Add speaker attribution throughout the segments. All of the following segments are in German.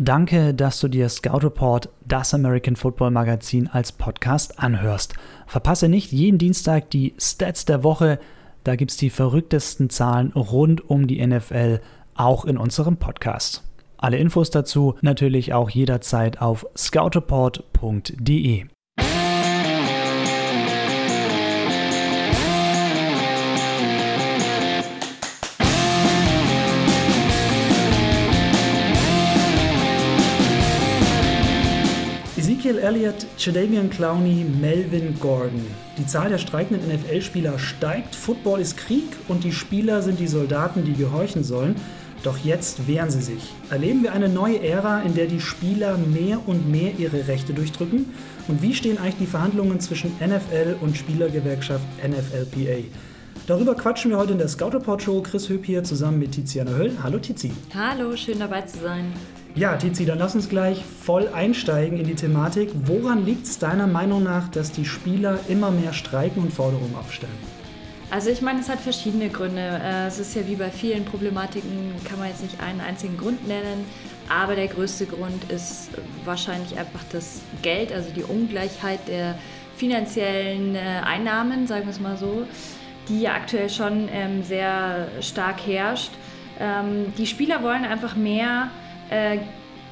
Speaker 1: Danke, dass du dir Scout Report, das American Football Magazin, als Podcast anhörst. Verpasse nicht jeden Dienstag die Stats der Woche. Da gibt es die verrücktesten Zahlen rund um die NFL, auch in unserem Podcast. Alle Infos dazu natürlich auch jederzeit auf scoutreport.de. Ezekiel Elliott, Jadavian Clowney, Melvin Gordon. Die Zahl der streikenden NFL-Spieler steigt, Football ist Krieg und die Spieler sind die Soldaten, die gehorchen sollen. Doch jetzt wehren sie sich. Erleben wir eine neue Ära, in der die Spieler mehr und mehr ihre Rechte durchdrücken? Und wie stehen eigentlich die Verhandlungen zwischen NFL und Spielergewerkschaft NFLPA? Darüber quatschen wir heute in der Scout Report Show. Chris Höp hier zusammen mit Tiziana Höll. Hallo Tizi.
Speaker 2: Hallo, schön dabei zu sein.
Speaker 1: Ja, Tizi, dann lass uns gleich voll einsteigen in die Thematik. Woran liegt es deiner Meinung nach, dass die Spieler immer mehr streiken und Forderungen aufstellen?
Speaker 2: Also ich meine, es hat verschiedene Gründe. Äh, es ist ja wie bei vielen Problematiken, kann man jetzt nicht einen einzigen Grund nennen. Aber der größte Grund ist wahrscheinlich einfach das Geld, also die Ungleichheit der finanziellen äh, Einnahmen, sagen wir es mal so, die ja aktuell schon ähm, sehr stark herrscht. Ähm, die Spieler wollen einfach mehr äh,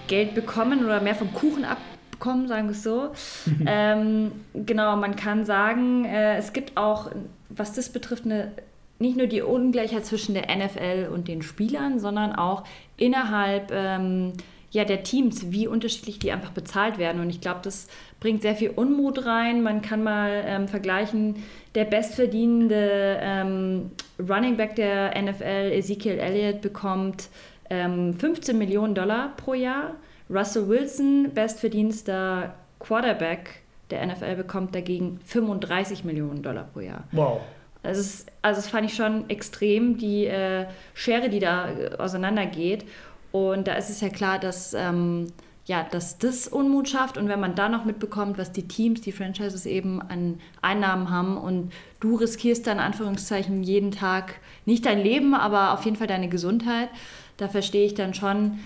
Speaker 2: Geld bekommen oder mehr vom Kuchen abbekommen, sagen wir es so. ähm, genau, man kann sagen, äh, es gibt auch, was das betrifft, eine, nicht nur die Ungleichheit zwischen der NFL und den Spielern, sondern auch innerhalb ähm, ja, der Teams, wie unterschiedlich die einfach bezahlt werden. Und ich glaube, das bringt sehr viel Unmut rein. Man kann mal ähm, vergleichen, der bestverdienende ähm, Running Back der NFL, Ezekiel Elliott, bekommt ähm, 15 Millionen Dollar pro Jahr. Russell Wilson, bestverdienster Quarterback der NFL, bekommt dagegen 35 Millionen Dollar pro Jahr.
Speaker 1: Wow.
Speaker 2: Also, es, also das fand ich schon extrem, die äh, Schere, die da äh, auseinandergeht. Und da ist es ja klar, dass, ähm, ja, dass das Unmut schafft. Und wenn man da noch mitbekommt, was die Teams, die Franchises eben an Einnahmen haben und du riskierst dann in Anführungszeichen jeden Tag nicht dein Leben, aber auf jeden Fall deine Gesundheit, da verstehe ich dann schon,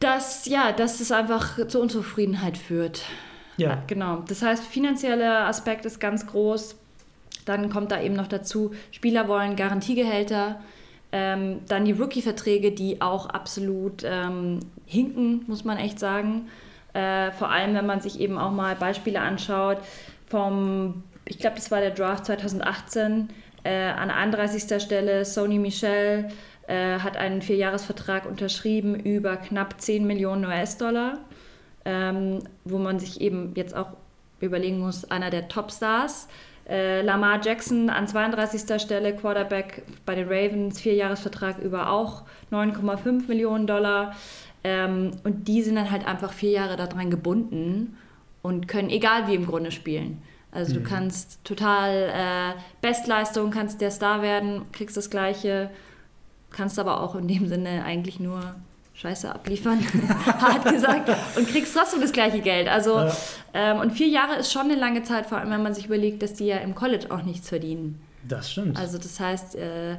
Speaker 2: dass, ja, dass es einfach zur Unzufriedenheit führt. Ja. Genau. Das heißt, finanzieller Aspekt ist ganz groß. Dann kommt da eben noch dazu, Spieler wollen Garantiegehälter. Ähm, dann die Rookie-Verträge, die auch absolut ähm, hinken, muss man echt sagen. Äh, vor allem, wenn man sich eben auch mal Beispiele anschaut vom, ich glaube, das war der Draft 2018, äh, an 31. Stelle Sony Michel, äh, hat einen Vierjahresvertrag unterschrieben über knapp 10 Millionen US-Dollar, ähm, wo man sich eben jetzt auch überlegen muss, einer der Topstars. Äh, Lamar Jackson an 32. Stelle, Quarterback bei den Ravens, Vierjahresvertrag über auch 9,5 Millionen Dollar. Ähm, und die sind dann halt einfach vier Jahre daran gebunden und können egal wie im Grunde spielen. Also mhm. du kannst total äh, Bestleistung, kannst der Star werden, kriegst das gleiche kannst aber auch in dem Sinne eigentlich nur Scheiße abliefern, hart gesagt, und kriegst trotzdem das gleiche Geld. Also, ja. ähm, und vier Jahre ist schon eine lange Zeit, vor allem wenn man sich überlegt, dass die ja im College auch nichts verdienen.
Speaker 1: Das stimmt.
Speaker 2: Also, das heißt, äh,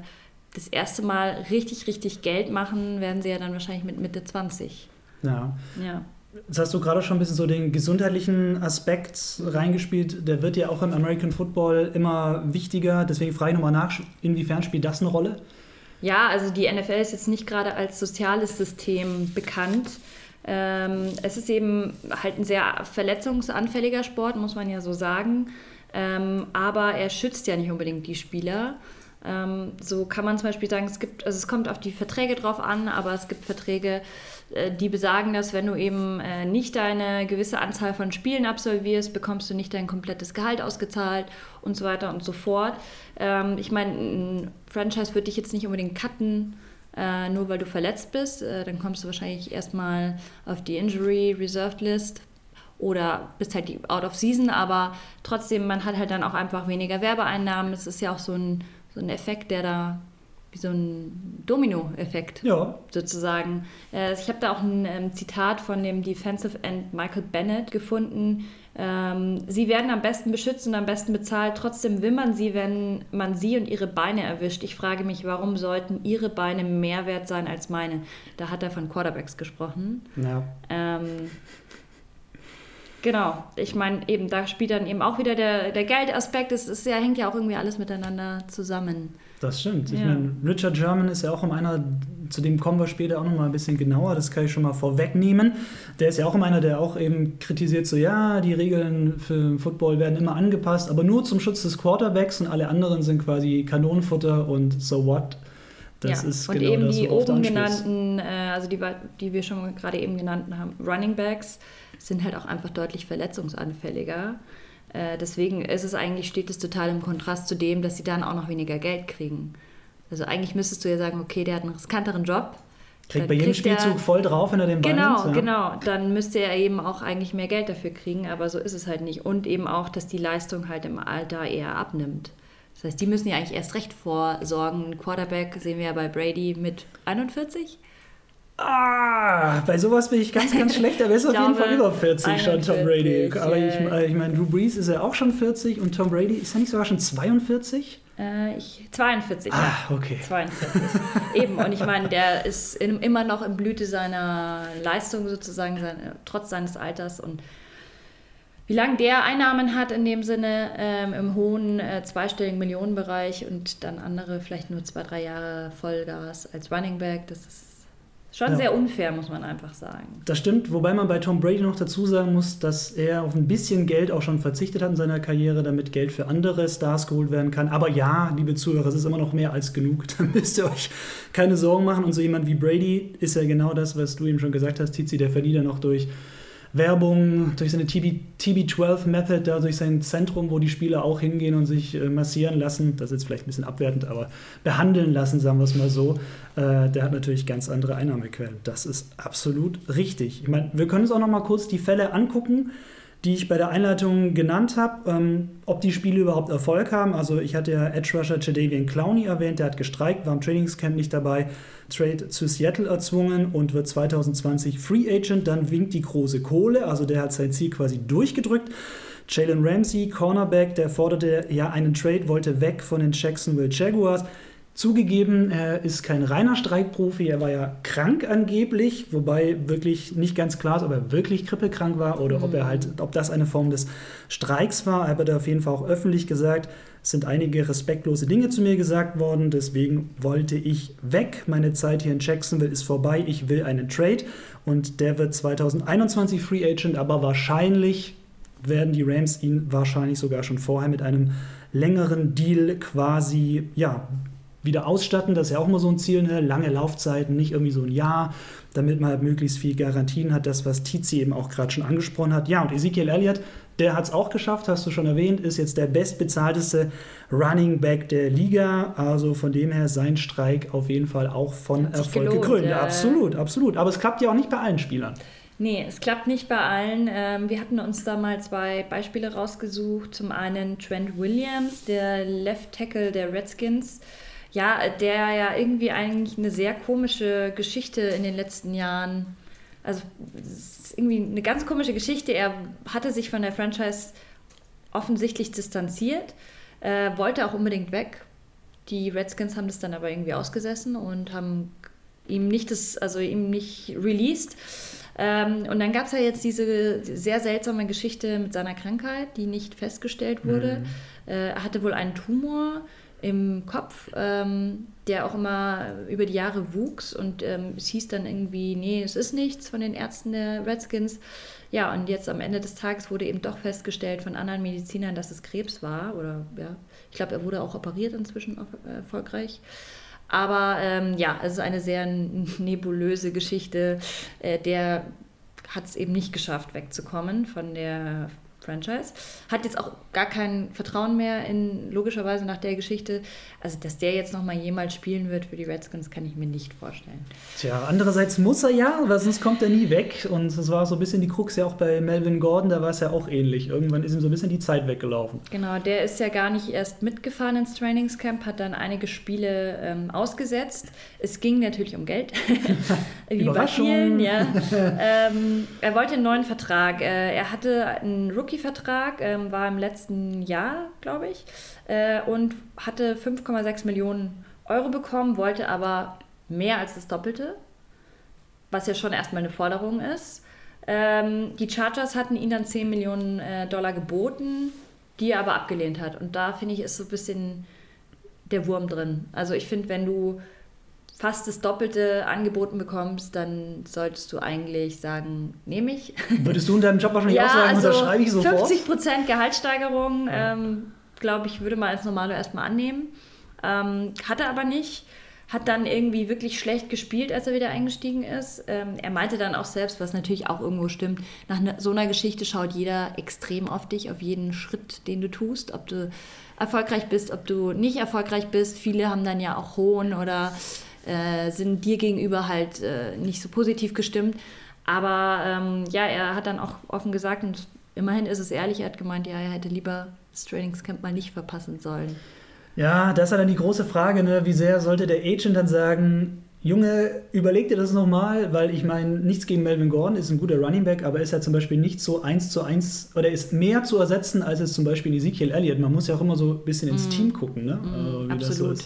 Speaker 2: das erste Mal richtig, richtig Geld machen, werden sie ja dann wahrscheinlich mit Mitte 20.
Speaker 1: Ja. ja. Jetzt hast du gerade schon ein bisschen so den gesundheitlichen Aspekt reingespielt. Der wird ja auch im American Football immer wichtiger. Deswegen frage ich nochmal nach, inwiefern spielt das eine Rolle?
Speaker 2: Ja, also die NFL ist jetzt nicht gerade als soziales System bekannt. Ähm, es ist eben halt ein sehr verletzungsanfälliger Sport, muss man ja so sagen. Ähm, aber er schützt ja nicht unbedingt die Spieler. Ähm, so kann man zum Beispiel sagen, es gibt, also es kommt auf die Verträge drauf an, aber es gibt Verträge, äh, die besagen, dass wenn du eben äh, nicht eine gewisse Anzahl von Spielen absolvierst, bekommst du nicht dein komplettes Gehalt ausgezahlt und so weiter und so fort. Ähm, ich meine, ein Franchise würde dich jetzt nicht unbedingt cutten, äh, nur weil du verletzt bist. dann kommst du wahrscheinlich erstmal auf die Injury Reserved List oder bist halt out of season, aber trotzdem, man hat halt dann auch einfach weniger Werbeeinnahmen. Das ist ja auch so ein, so ein Effekt, der da wie so ein Domino-Effekt ja. sozusagen. Äh, ich habe da auch ein ähm, Zitat von dem Defensive End Michael Bennett gefunden. Ähm, sie werden am besten beschützt und am besten bezahlt. Trotzdem will man sie, wenn man sie und ihre Beine erwischt. Ich frage mich, warum sollten ihre Beine mehr wert sein als meine? Da hat er von Quarterbacks gesprochen. Ja. Ähm, Genau, ich meine, eben da spielt dann eben auch wieder der, der Geldaspekt. Es ist ja, hängt ja auch irgendwie alles miteinander zusammen.
Speaker 1: Das stimmt. Ich ja. meine, Richard German ist ja auch um einer, zu dem kommen wir später auch nochmal ein bisschen genauer, das kann ich schon mal vorwegnehmen. Der ist ja auch um einer, der auch eben kritisiert, so ja, die Regeln für Football werden immer angepasst, aber nur zum Schutz des Quarterbacks und alle anderen sind quasi Kanonenfutter und so what.
Speaker 2: Das ja, ist und genau eben das, die oben genannten, äh, also die, die wir schon gerade eben genannten haben, Running Backs, sind halt auch einfach deutlich verletzungsanfälliger. Äh, deswegen ist es eigentlich, steht es total im Kontrast zu dem, dass sie dann auch noch weniger Geld kriegen. Also eigentlich müsstest du ja sagen, okay, der hat einen riskanteren Job.
Speaker 1: Kriegt bei jedem kriegt Spielzug er, voll drauf, wenn er den
Speaker 2: Ball Genau, ja. genau. Dann müsste er eben auch eigentlich mehr Geld dafür kriegen, aber so ist es halt nicht. Und eben auch, dass die Leistung halt im Alter eher abnimmt. Das heißt, die müssen ja eigentlich erst recht vorsorgen. Quarterback sehen wir ja bei Brady mit 41.
Speaker 1: Ah, bei sowas bin ich ganz, ganz schlecht. Er ist auf jeden Fall über 40 schon, Tom Brady. Aber ich, ich meine, Drew Brees ist ja auch schon 40 und Tom Brady ist er nicht sogar schon 42?
Speaker 2: Äh, ich, 42.
Speaker 1: Ah, ja. okay.
Speaker 2: 42. Eben, und ich meine, der ist in, immer noch in Blüte seiner Leistung sozusagen, seine, trotz seines Alters und wie lange der Einnahmen hat in dem Sinne ähm, im hohen äh, zweistelligen Millionenbereich und dann andere vielleicht nur zwei, drei Jahre Vollgas als Running Back, das ist Schon ja. sehr unfair, muss man einfach sagen.
Speaker 1: Das stimmt, wobei man bei Tom Brady noch dazu sagen muss, dass er auf ein bisschen Geld auch schon verzichtet hat in seiner Karriere, damit Geld für andere Stars geholt werden kann. Aber ja, liebe Zuhörer, es ist immer noch mehr als genug. Da müsst ihr euch keine Sorgen machen. Und so jemand wie Brady ist ja genau das, was du eben schon gesagt hast, Tizi, der verdient ja noch durch Werbung, durch seine TB, TB12-Method, da durch sein Zentrum, wo die Spieler auch hingehen und sich äh, massieren lassen. Das ist jetzt vielleicht ein bisschen abwertend, aber behandeln lassen, sagen wir es mal so. Äh, der hat natürlich ganz andere Einnahmequellen. Das ist absolut richtig. Ich meine, wir können uns auch noch mal kurz die Fälle angucken die ich bei der Einleitung genannt habe, ähm, ob die Spiele überhaupt Erfolg haben. Also ich hatte ja Edge Rusher Jadavian Clowney erwähnt, der hat gestreikt, war im Trainingscamp nicht dabei, Trade zu Seattle erzwungen und wird 2020 Free Agent. Dann winkt die große Kohle, also der hat sein Ziel quasi durchgedrückt. Jalen Ramsey, Cornerback, der forderte ja einen Trade, wollte weg von den Jacksonville Jaguars. Zugegeben, er ist kein reiner Streikprofi, er war ja krank angeblich, wobei wirklich nicht ganz klar ist, ob er wirklich krippelkrank war oder mhm. ob er halt, ob das eine Form des Streiks war. Er hat auf jeden Fall auch öffentlich gesagt, es sind einige respektlose Dinge zu mir gesagt worden, deswegen wollte ich weg. Meine Zeit hier in Jacksonville ist vorbei, ich will einen Trade und der wird 2021 Free Agent, aber wahrscheinlich werden die Rams ihn wahrscheinlich sogar schon vorher mit einem längeren Deal quasi ja, wieder ausstatten. Das ist ja auch immer so ein Ziel, ne? lange Laufzeiten, nicht irgendwie so ein Jahr, damit man halt möglichst viel Garantien hat. Das, was Tizi eben auch gerade schon angesprochen hat. Ja, und Ezekiel Elliott, der hat es auch geschafft, hast du schon erwähnt, ist jetzt der bestbezahlteste Running Back der Liga. Also von dem her sein Streik auf jeden Fall auch von Erfolg gekrönt. Ja, absolut, absolut. Aber es klappt ja auch nicht bei allen Spielern.
Speaker 2: Nee, es klappt nicht bei allen. Ähm, wir hatten uns da mal zwei Beispiele rausgesucht. Zum einen Trent Williams, der Left Tackle der Redskins ja, der ja irgendwie eigentlich eine sehr komische Geschichte in den letzten Jahren, also irgendwie eine ganz komische Geschichte. Er hatte sich von der Franchise offensichtlich distanziert, äh, wollte auch unbedingt weg. Die Redskins haben das dann aber irgendwie ausgesessen und haben ihm nicht das, also ihm nicht released. Ähm, und dann gab es ja jetzt diese sehr seltsame Geschichte mit seiner Krankheit, die nicht festgestellt wurde. Mhm. Äh, er hatte wohl einen Tumor im Kopf, ähm, der auch immer über die Jahre wuchs und ähm, es hieß dann irgendwie, nee, es ist nichts von den Ärzten der Redskins. Ja, und jetzt am Ende des Tages wurde eben doch festgestellt von anderen Medizinern, dass es Krebs war. Oder ja, ich glaube, er wurde auch operiert inzwischen äh, erfolgreich. Aber ähm, ja, es ist eine sehr nebulöse Geschichte. Äh, der hat es eben nicht geschafft, wegzukommen von der Franchise. Hat jetzt auch gar kein Vertrauen mehr in, logischerweise nach der Geschichte. Also, dass der jetzt nochmal jemals spielen wird für die Redskins, kann ich mir nicht vorstellen.
Speaker 1: Tja, andererseits muss er ja, weil sonst kommt er nie weg. Und das war so ein bisschen die Krux ja auch bei Melvin Gordon, da war es ja auch ähnlich. Irgendwann ist ihm so ein bisschen die Zeit weggelaufen.
Speaker 2: Genau, der ist ja gar nicht erst mitgefahren ins Trainingscamp, hat dann einige Spiele ähm, ausgesetzt. Es ging natürlich um Geld.
Speaker 1: Wie bei vielen,
Speaker 2: ja. ähm, er wollte einen neuen Vertrag. Äh, er hatte einen Rookie-Vertrag, ähm, war im letzten Jahr, glaube ich, äh, und hatte 5,6 Millionen Euro bekommen, wollte aber mehr als das Doppelte, was ja schon erstmal eine Forderung ist. Ähm, die Chargers hatten ihn dann 10 Millionen äh, Dollar geboten, die er aber abgelehnt hat. Und da finde ich, ist so ein bisschen der Wurm drin. Also ich finde, wenn du fast das Doppelte angeboten bekommst, dann solltest du eigentlich sagen, nehme ich.
Speaker 1: Würdest du in deinem Job wahrscheinlich ja, auch sagen, also unterschreibe ich sofort?
Speaker 2: 50 Prozent Gehaltssteigerung, ja. ähm, glaube ich, würde man als Normalo erstmal annehmen. Ähm, hat er aber nicht. Hat dann irgendwie wirklich schlecht gespielt, als er wieder eingestiegen ist. Ähm, er meinte dann auch selbst, was natürlich auch irgendwo stimmt, nach ne, so einer Geschichte schaut jeder extrem auf dich, auf jeden Schritt, den du tust, ob du erfolgreich bist, ob du nicht erfolgreich bist. Viele haben dann ja auch Hohn oder äh, sind dir gegenüber halt äh, nicht so positiv gestimmt. Aber ähm, ja, er hat dann auch offen gesagt, und immerhin ist es ehrlich, er hat gemeint, ja, er hätte lieber das Trainingscamp mal nicht verpassen sollen.
Speaker 1: Ja, das ist ja dann die große Frage, ne? wie sehr sollte der Agent dann sagen, Junge, überleg dir das nochmal, weil ich meine, nichts gegen Melvin Gordon, ist ein guter Running Back, aber ist ja zum Beispiel nicht so eins zu eins oder ist mehr zu ersetzen, als es zum Beispiel Ezekiel Elliott. Man muss ja auch immer so ein bisschen ins mm. Team gucken, ne?
Speaker 2: Mm, absolut.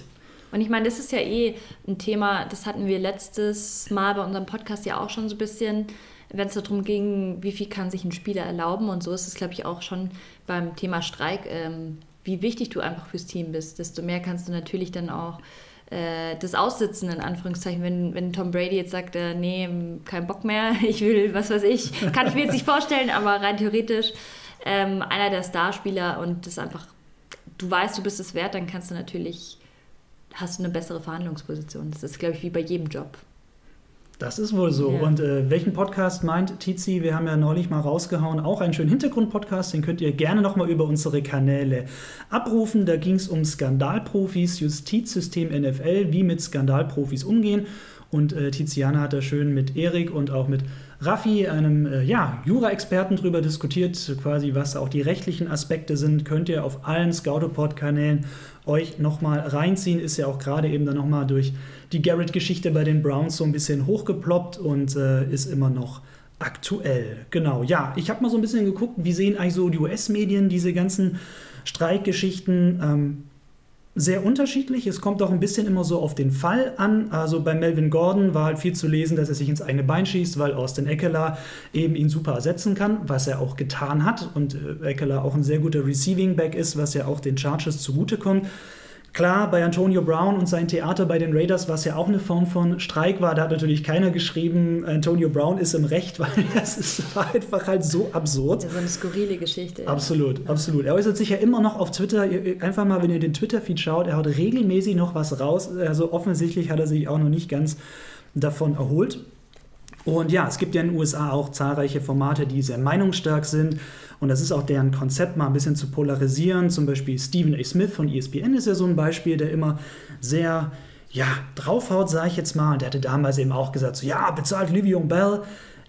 Speaker 2: Und ich meine, das ist ja eh ein Thema, das hatten wir letztes Mal bei unserem Podcast ja auch schon so ein bisschen, wenn es darum ging, wie viel kann sich ein Spieler erlauben. Und so ist es, glaube ich, auch schon beim Thema Streik, ähm, wie wichtig du einfach fürs Team bist. Desto mehr kannst du natürlich dann auch äh, das Aussitzen, in Anführungszeichen, wenn, wenn Tom Brady jetzt sagt, äh, nee, kein Bock mehr, ich will, was weiß ich, kann ich mir jetzt nicht vorstellen, aber rein theoretisch ähm, einer der Starspieler und das einfach, du weißt, du bist es wert, dann kannst du natürlich hast du eine bessere Verhandlungsposition. Das ist, glaube ich, wie bei jedem Job.
Speaker 1: Das ist wohl so. Ja. Und äh, welchen Podcast meint Tizi? Wir haben ja neulich mal rausgehauen, auch einen schönen Hintergrundpodcast, den könnt ihr gerne nochmal über unsere Kanäle abrufen. Da ging es um Skandalprofis, Justizsystem NFL, wie mit Skandalprofis umgehen. Und äh, Tiziana hat da schön mit Erik und auch mit Raffi, einem äh, ja, Jura-Experten, darüber diskutiert, quasi was auch die rechtlichen Aspekte sind. Könnt ihr auf allen Scoutopod-Kanälen euch nochmal reinziehen. Ist ja auch gerade eben dann nochmal durch die Garrett-Geschichte bei den Browns so ein bisschen hochgeploppt und äh, ist immer noch aktuell. Genau, ja, ich habe mal so ein bisschen geguckt, wie sehen eigentlich so die US-Medien diese ganzen Streikgeschichten. Ähm, sehr unterschiedlich. Es kommt auch ein bisschen immer so auf den Fall an. Also bei Melvin Gordon war halt viel zu lesen, dass er sich ins eigene Bein schießt, weil Austin Eckler eben ihn super ersetzen kann, was er auch getan hat. Und äh, Eckler auch ein sehr guter Receiving Back ist, was ja auch den Chargers zugutekommt. Klar, bei Antonio Brown und sein Theater bei den Raiders, was ja auch eine Form von Streik war, da hat natürlich keiner geschrieben, Antonio Brown ist im Recht, weil das ist, war einfach halt so absurd.
Speaker 2: Ja, so eine skurrile Geschichte.
Speaker 1: Absolut, ja. absolut. Er äußert sich ja immer noch auf Twitter, einfach mal, wenn ihr den Twitter-Feed schaut, er haut regelmäßig noch was raus. Also offensichtlich hat er sich auch noch nicht ganz davon erholt. Und ja, es gibt ja in den USA auch zahlreiche Formate, die sehr meinungsstark sind. Und das ist auch deren Konzept, mal ein bisschen zu polarisieren. Zum Beispiel Stephen A. Smith von ESPN ist ja so ein Beispiel, der immer sehr ja, draufhaut, sage ich jetzt mal. Und der hatte damals eben auch gesagt, so, ja, bezahlt Livion Bell.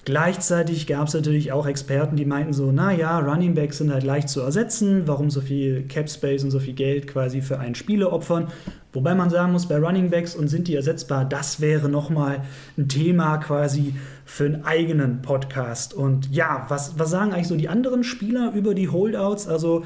Speaker 1: Gleichzeitig gab es natürlich auch Experten, die meinten so, naja, Running Backs sind halt leicht zu ersetzen, warum so viel Cap Space und so viel Geld quasi für einen Spieler opfern. Wobei man sagen muss, bei Running Backs und sind die ersetzbar, das wäre nochmal ein Thema quasi für einen eigenen Podcast. Und ja, was, was sagen eigentlich so die anderen Spieler über die Holdouts? Also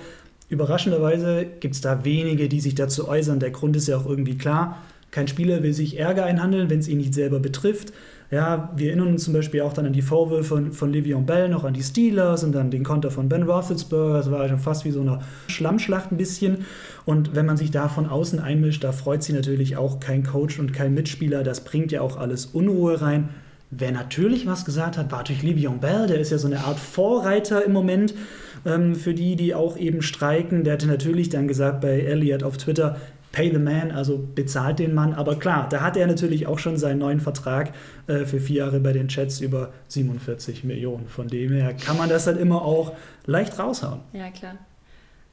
Speaker 1: überraschenderweise gibt es da wenige, die sich dazu äußern. Der Grund ist ja auch irgendwie klar. Kein Spieler will sich Ärger einhandeln, wenn es ihn nicht selber betrifft. Ja, wir erinnern uns zum Beispiel auch dann an die Vorwürfe von, von Le'Veon Bell, noch an die Steelers und dann den Konter von Ben Roethlisberger. Das war schon fast wie so eine Schlammschlacht ein bisschen. Und wenn man sich da von außen einmischt, da freut sich natürlich auch kein Coach und kein Mitspieler. Das bringt ja auch alles Unruhe rein. Wer natürlich was gesagt hat, war natürlich Le'Veon Bell. Der ist ja so eine Art Vorreiter im Moment ähm, für die, die auch eben streiken. Der hatte natürlich dann gesagt bei Elliott auf Twitter, Pay the man, also bezahlt den Mann. Aber klar, da hat er natürlich auch schon seinen neuen Vertrag äh, für vier Jahre bei den Chats über 47 Millionen. Von dem her kann man das dann immer auch leicht raushauen.
Speaker 2: Ja, klar.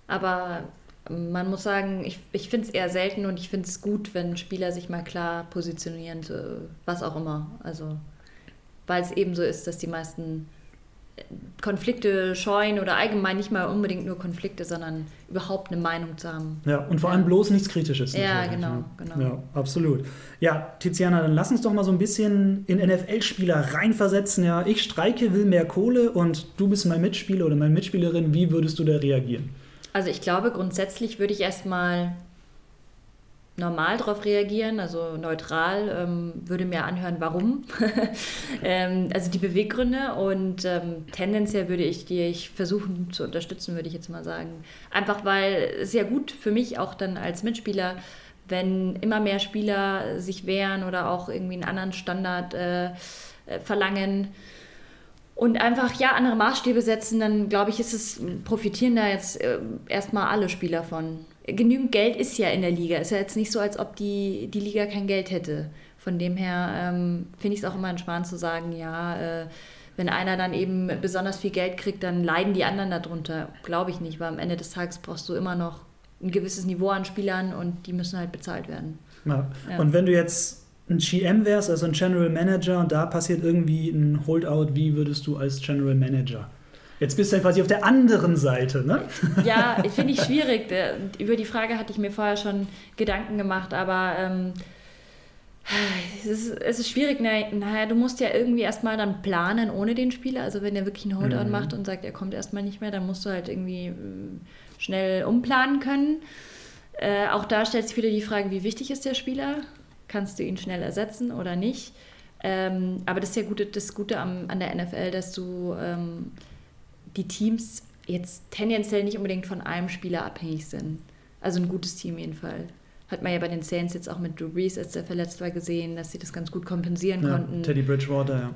Speaker 2: Aber man muss sagen, ich, ich finde es eher selten und ich finde es gut, wenn Spieler sich mal klar positionieren, was auch immer. Also, weil es eben so ist, dass die meisten Konflikte scheuen oder allgemein nicht mal unbedingt nur Konflikte, sondern überhaupt eine Meinung zu haben.
Speaker 1: Ja, und vor allem bloß nichts Kritisches.
Speaker 2: Ja, genau, genau.
Speaker 1: Ja, absolut. Ja, Tiziana, dann lass uns doch mal so ein bisschen in NFL-Spieler reinversetzen. Ja, ich streike, will mehr Kohle und du bist mein Mitspieler oder meine Mitspielerin. Wie würdest du da reagieren?
Speaker 2: Also ich glaube, grundsätzlich würde ich erstmal normal darauf reagieren, also neutral, ähm, würde mir anhören, warum. ähm, also die Beweggründe und ähm, tendenziell würde ich die versuchen zu unterstützen, würde ich jetzt mal sagen. Einfach weil es ja gut für mich auch dann als Mitspieler, wenn immer mehr Spieler sich wehren oder auch irgendwie einen anderen Standard äh, äh verlangen und einfach ja andere Maßstäbe setzen, dann glaube ich, ist es profitieren da jetzt äh, erstmal alle Spieler von. Genügend Geld ist ja in der Liga. Ist ja jetzt nicht so, als ob die, die Liga kein Geld hätte. Von dem her ähm, finde ich es auch immer entspannt zu sagen, ja, äh, wenn einer dann eben besonders viel Geld kriegt, dann leiden die anderen darunter. Glaube ich nicht, weil am Ende des Tages brauchst du immer noch ein gewisses Niveau an Spielern und die müssen halt bezahlt werden.
Speaker 1: Ja. Ja. Und wenn du jetzt ein GM wärst, also ein General Manager, und da passiert irgendwie ein Holdout, wie würdest du als General Manager? Jetzt bist du ja quasi auf der anderen Seite, ne?
Speaker 2: Ja, finde ich schwierig. Über die Frage hatte ich mir vorher schon Gedanken gemacht, aber ähm, es, ist, es ist schwierig. Naja, du musst ja irgendwie erstmal dann planen ohne den Spieler. Also wenn er wirklich einen Holdout mhm. macht und sagt, er kommt erstmal nicht mehr, dann musst du halt irgendwie ähm, schnell umplanen können. Äh, auch da stellt sich wieder die Frage, wie wichtig ist der Spieler? kannst du ihn schnell ersetzen oder nicht. Ähm, aber das ist ja Gute, das Gute am, an der NFL, dass du ähm, die Teams jetzt tendenziell nicht unbedingt von einem Spieler abhängig sind. Also ein gutes Team jedenfalls. Hat man ja bei den Saints jetzt auch mit Drew Brees, als der verletzt war, gesehen, dass sie das ganz gut kompensieren ja, konnten.
Speaker 1: Teddy Bridgewater, ja.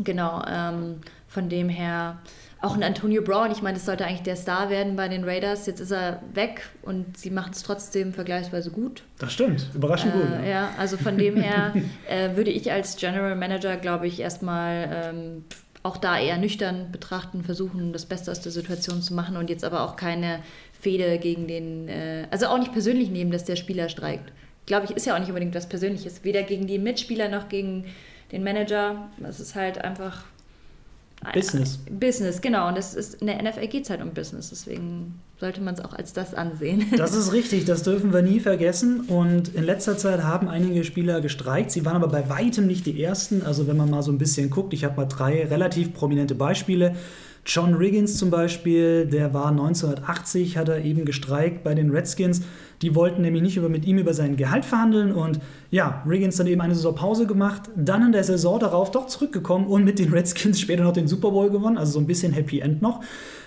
Speaker 2: Genau, ähm, von dem her auch ein Antonio Brown, ich meine, das sollte eigentlich der Star werden bei den Raiders. Jetzt ist er weg und sie machen es trotzdem vergleichsweise gut.
Speaker 1: Das stimmt, überraschend
Speaker 2: äh,
Speaker 1: gut.
Speaker 2: Ja. ja. also von dem her äh, würde ich als General Manager, glaube ich, erstmal ähm, auch da eher nüchtern betrachten, versuchen, das Beste aus der Situation zu machen und jetzt aber auch keine Fehde gegen den, äh, also auch nicht persönlich nehmen, dass der Spieler streikt. Glaube ich, ist ja auch nicht unbedingt was Persönliches, weder gegen die Mitspieler noch gegen den Manager. Es ist halt einfach
Speaker 1: Business.
Speaker 2: Business, genau. Und das ist, in der NFL geht es halt um Business. Deswegen sollte man es auch als das ansehen.
Speaker 1: Das ist richtig, das dürfen wir nie vergessen. Und in letzter Zeit haben einige Spieler gestreikt. Sie waren aber bei weitem nicht die ersten. Also wenn man mal so ein bisschen guckt, ich habe mal drei relativ prominente Beispiele. John Riggins zum Beispiel, der war 1980, hat er eben gestreikt bei den Redskins. Die wollten nämlich nicht über, mit ihm über sein Gehalt verhandeln und ja, Riggins dann eben eine Saison Pause gemacht, dann in der Saison darauf doch zurückgekommen und mit den Redskins später noch den Super Bowl gewonnen, also so ein bisschen Happy End noch.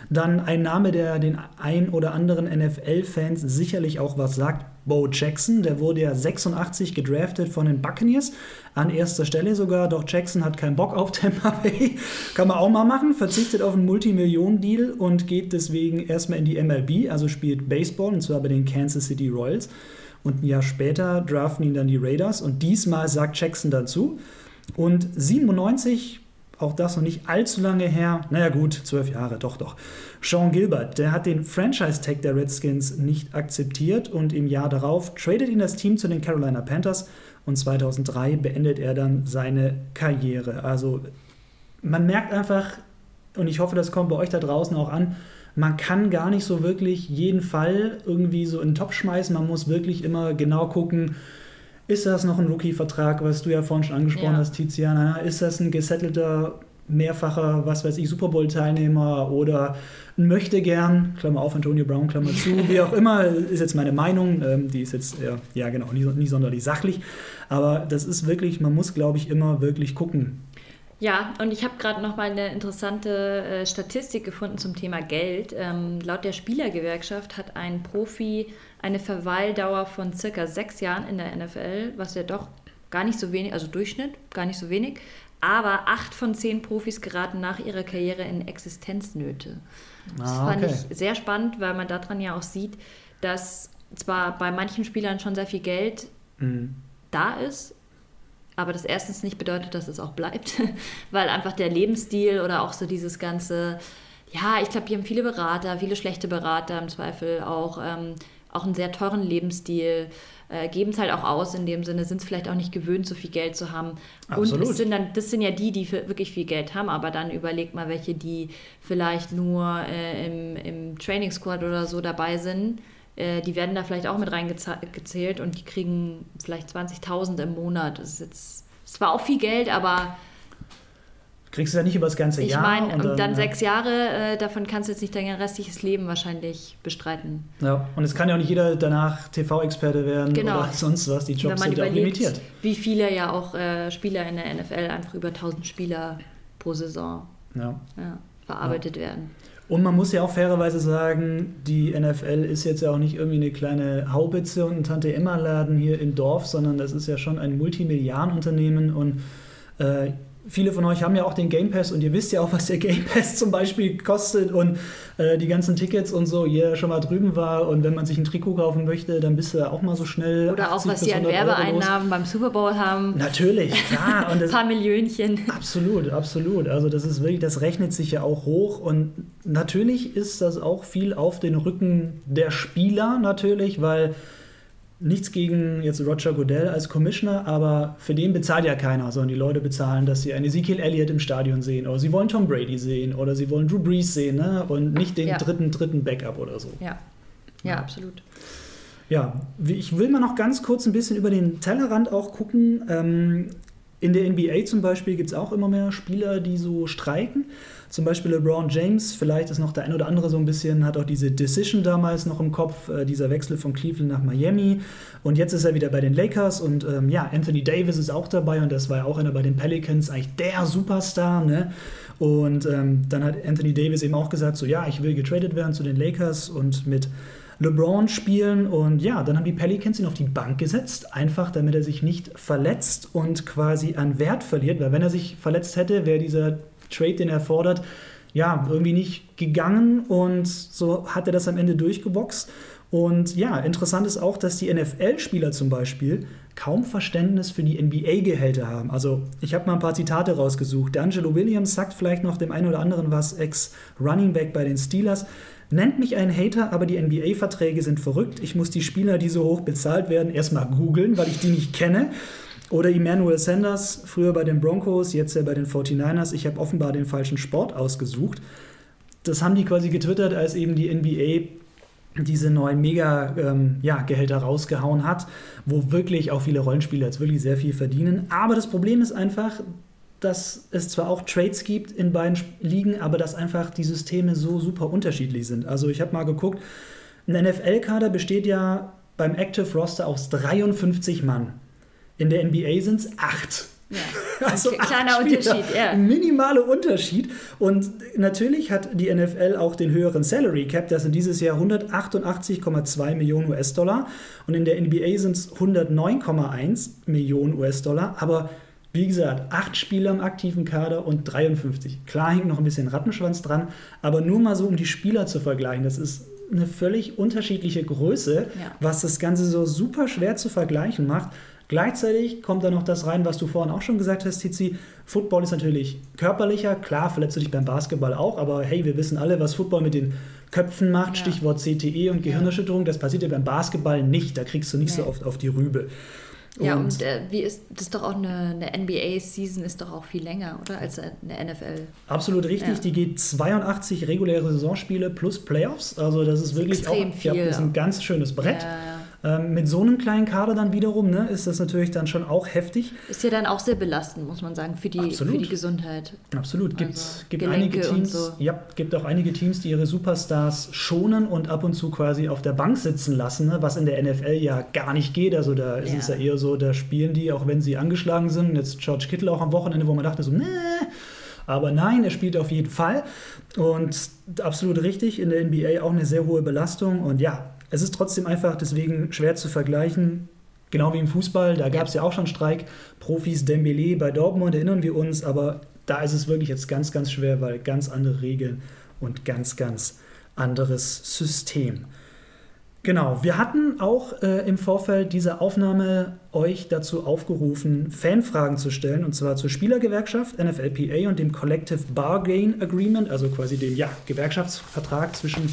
Speaker 1: Dann ein Name, der den ein oder anderen NFL-Fans sicherlich auch was sagt, Bo Jackson, der wurde ja 86 gedraftet von den Buccaneers, an erster Stelle sogar, doch Jackson hat keinen Bock auf Tampa Bay, kann man auch mal machen, verzichtet auf einen Multimillionen-Deal und geht deswegen erstmal in die MLB, also spielt Baseball, und zwar bei den Kansas City Royals. Und ein Jahr später draften ihn dann die Raiders. Und diesmal sagt Jackson dazu. Und 97 auch das noch nicht allzu lange her. Naja gut, zwölf Jahre, doch, doch. Sean Gilbert, der hat den Franchise-Tag der Redskins nicht akzeptiert und im Jahr darauf tradet ihn das Team zu den Carolina Panthers und 2003 beendet er dann seine Karriere. Also man merkt einfach, und ich hoffe, das kommt bei euch da draußen auch an, man kann gar nicht so wirklich jeden Fall irgendwie so in den Topf schmeißen. Man muss wirklich immer genau gucken, ist das noch ein Rookie-Vertrag, was du ja vorhin schon angesprochen ja. hast, Tiziana? Ist das ein gesettelter, mehrfacher, was weiß ich, Super Bowl-Teilnehmer oder ein möchte gern, Klammer auf, Antonio Brown, Klammer zu, wie auch immer, ist jetzt meine Meinung, ähm, die ist jetzt, ja, ja genau, nie, nie sonderlich sachlich, aber das ist wirklich, man muss, glaube ich, immer wirklich gucken,
Speaker 2: ja, und ich habe gerade noch mal eine interessante äh, Statistik gefunden zum Thema Geld. Ähm, laut der Spielergewerkschaft hat ein Profi eine Verweildauer von circa sechs Jahren in der NFL, was ja doch gar nicht so wenig, also Durchschnitt, gar nicht so wenig. Aber acht von zehn Profis geraten nach ihrer Karriere in Existenznöte. Das ah, okay. fand ich sehr spannend, weil man daran ja auch sieht, dass zwar bei manchen Spielern schon sehr viel Geld
Speaker 1: Mhm.
Speaker 2: da ist, aber das erstens nicht bedeutet, dass es auch bleibt, weil einfach der Lebensstil oder auch so dieses ganze, ja, ich glaube, die haben viele Berater, viele schlechte Berater im Zweifel auch, ähm, auch einen sehr teuren Lebensstil, äh, geben es halt auch aus in dem Sinne, sind es vielleicht auch nicht gewöhnt, so viel Geld zu haben. Und
Speaker 1: Absolut.
Speaker 2: es sind dann, das sind ja die, die wirklich viel Geld haben, aber dann überlegt mal, welche, die vielleicht nur äh, im, im Training Squad oder so dabei sind. Äh, die werden da vielleicht auch mit reingezählt und die kriegen vielleicht 20.000 im Monat. Das ist jetzt zwar auch viel Geld, aber
Speaker 1: Kriegst du ja nicht über das ganze
Speaker 2: ich
Speaker 1: Jahr.
Speaker 2: meine, und dann,
Speaker 1: ja.
Speaker 2: sechs Jahre, äh, davon kannst du jetzt nicht dein restliches Leben wahrscheinlich bestreiten.
Speaker 1: Ja, und es kann ja auch nicht jeder danach TV-Experte werden
Speaker 2: Genau.
Speaker 1: oder sonst was. Die Jobs sind ja auch limitiert.
Speaker 2: wie viele ja auch äh, Spieler in der NFL einfach über 1000 Spieler pro Saison
Speaker 1: Ja.
Speaker 2: ja, verarbeitet werden.
Speaker 1: Und man muss ja auch fairerweise sagen, die NFL ist jetzt ja auch nicht irgendwie eine kleine Haubitze und ein Tante-Emma-Laden hier im Dorf, sondern das ist ja schon ein Multimilliardenunternehmen und äh, viele von euch haben ja auch den Game Pass und ihr wisst ja auch, was der Game Pass zum Beispiel kostet und äh, die ganzen Tickets und so, jeder schon mal drüben war und wenn man sich ein Trikot kaufen möchte, dann bist du auch mal so schnell.
Speaker 2: Oder auch,
Speaker 1: 80
Speaker 2: was
Speaker 1: bis
Speaker 2: die an
Speaker 1: 100 Euro los.
Speaker 2: Werbeeinnahmen beim Super Bowl haben.
Speaker 1: Natürlich, klar. Und
Speaker 2: Ein paar Millionchen.
Speaker 1: Absolut, absolut. Also das ist wirklich, das rechnet sich ja auch hoch und natürlich ist das auch viel auf den Rücken der Spieler natürlich, weil nichts gegen jetzt Roger Goodell als Commissioner, aber für den bezahlt ja keiner, sondern die Leute bezahlen, dass sie einen Ezekiel Elliott im Stadion sehen oder sie wollen Tom Brady sehen oder sie wollen Drew Brees sehen ne? und nicht den
Speaker 2: Ja.
Speaker 1: dritten, dritten Backup oder so.
Speaker 2: Ja. Ja, absolut.
Speaker 1: Ja, ich will mal noch ganz kurz ein bisschen über den Tellerrand auch gucken. Ähm, in der NBA zum Beispiel gibt es auch immer mehr Spieler, die so streiken. Zum Beispiel LeBron James, vielleicht ist noch der ein oder andere so ein bisschen, hat auch diese Decision damals noch im Kopf, äh, dieser Wechsel von Cleveland nach Miami. Und jetzt ist er wieder bei den Lakers und ähm, ja, Anthony Davis ist auch dabei und das war ja auch einer bei den Pelicans, eigentlich der Superstar. Ne? Und ähm, dann hat Anthony Davis eben auch gesagt, so ja, ich will getradet werden zu den Lakers und mit LeBron spielen und ja, dann haben die Pelicans ihn auf die Bank gesetzt, einfach damit er sich nicht verletzt und quasi an Wert verliert, weil wenn er sich verletzt hätte, wäre dieser Trade, den er fordert, ja, irgendwie nicht gegangen und so hat er das am Ende durchgeboxt. Und ja, interessant ist auch, dass die NFL-Spieler zum Beispiel kaum Verständnis für die NBA-Gehälter haben. Also ich habe mal ein paar Zitate rausgesucht. Der Angelo Williams sagt vielleicht noch dem einen oder anderen was, Ex-Running Back bei den Steelers. Nennt mich ein Hater, aber die NBA-Verträge sind verrückt. Ich muss die Spieler, die so hoch bezahlt werden, erstmal googeln, weil ich die nicht kenne. Oder Emmanuel Sanders, früher bei den Broncos, jetzt ja bei den 49ers. Ich habe offenbar den falschen Sport ausgesucht. Das haben die quasi getwittert, als eben die NBA diese neuen Mega-Gehälter rausgehauen hat, wo wirklich auch viele Rollenspieler jetzt wirklich sehr viel verdienen. Aber das Problem ist einfach, dass es zwar auch Trades gibt in beiden Ligen, aber dass einfach die Systeme so super unterschiedlich sind. Also ich habe mal geguckt, ein NFL-Kader besteht ja beim Active Roster aus 53 Mann. In der NBA sind es 8.
Speaker 2: Ja.
Speaker 1: Also
Speaker 2: Okay, kleiner. Unterschied, ja.
Speaker 1: Minimale Unterschied. Und natürlich hat die NFL auch den höheren Salary Cap. Das sind dieses Jahr 188,2 Millionen US-Dollar. Und in der NBA sind es 109,1 Millionen US-Dollar. Aber wie gesagt, acht Spieler im aktiven Kader und 53. Klar hängt noch ein bisschen Rattenschwanz dran, aber nur mal so, um die Spieler zu vergleichen. Das ist eine völlig unterschiedliche Größe,
Speaker 2: Ja.
Speaker 1: was das Ganze so super schwer zu vergleichen macht. Gleichzeitig kommt da noch das rein, was du vorhin auch schon gesagt hast, Tizi. Football ist natürlich körperlicher. Klar, verletzt du dich beim Basketball auch, aber hey, wir wissen alle, was Football mit den Köpfen macht.
Speaker 2: Ja.
Speaker 1: Stichwort CTE und Gehirnerschütterung. Das passiert ja beim Basketball nicht. Da kriegst du nicht so
Speaker 2: Nee.
Speaker 1: oft auf die Rübe.
Speaker 2: Ja, und äh, wie ist das ist doch auch eine, eine NBA-Season ist doch auch viel länger, oder? Als eine NFL.
Speaker 1: Absolut richtig.
Speaker 2: Ja.
Speaker 1: Die geht 82 reguläre Saisonspiele plus Playoffs. Also das ist wirklich
Speaker 2: extrem
Speaker 1: auch ja,
Speaker 2: viel,
Speaker 1: das ist ein
Speaker 2: ja.
Speaker 1: ganz schönes Brett.
Speaker 2: Ja, ja.
Speaker 1: Ähm, mit so einem kleinen Kader dann wiederum ne, ist das natürlich dann schon auch heftig.
Speaker 2: Ist ja dann auch sehr belastend, muss man sagen, für die,
Speaker 1: Absolut.
Speaker 2: für die Gesundheit.
Speaker 1: Absolut. Gibt,
Speaker 2: Also
Speaker 1: gibt
Speaker 2: Gelenke
Speaker 1: einige Teams,
Speaker 2: so.
Speaker 1: ja, gibt auch einige Teams, die ihre Superstars schonen und ab und zu quasi auf der Bank sitzen lassen, ne, was in der NFL ja gar nicht geht. Also da ist
Speaker 2: Ja.
Speaker 1: es ja eher so, da spielen die, auch wenn sie angeschlagen sind. Jetzt George Kittle auch am Wochenende, wo man dachte so, nee. Aber nein, er spielt auf jeden Fall. Und absolut richtig, in der NBA auch eine sehr hohe Belastung. Und ja, es ist trotzdem einfach deswegen schwer zu vergleichen. Genau wie im Fußball, da gab es ja auch schon Streik. Profis Dembele bei Dortmund, erinnern wir uns. Aber da ist es wirklich jetzt ganz, ganz schwer, weil ganz andere Regeln und ganz, ganz anderes System. Genau, wir hatten auch äh, im Vorfeld dieser Aufnahme euch dazu aufgerufen, Fanfragen zu stellen, und zwar zur Spielergewerkschaft, NFLPA und dem Collective Bargain Agreement, also quasi dem ja, Gewerkschaftsvertrag zwischen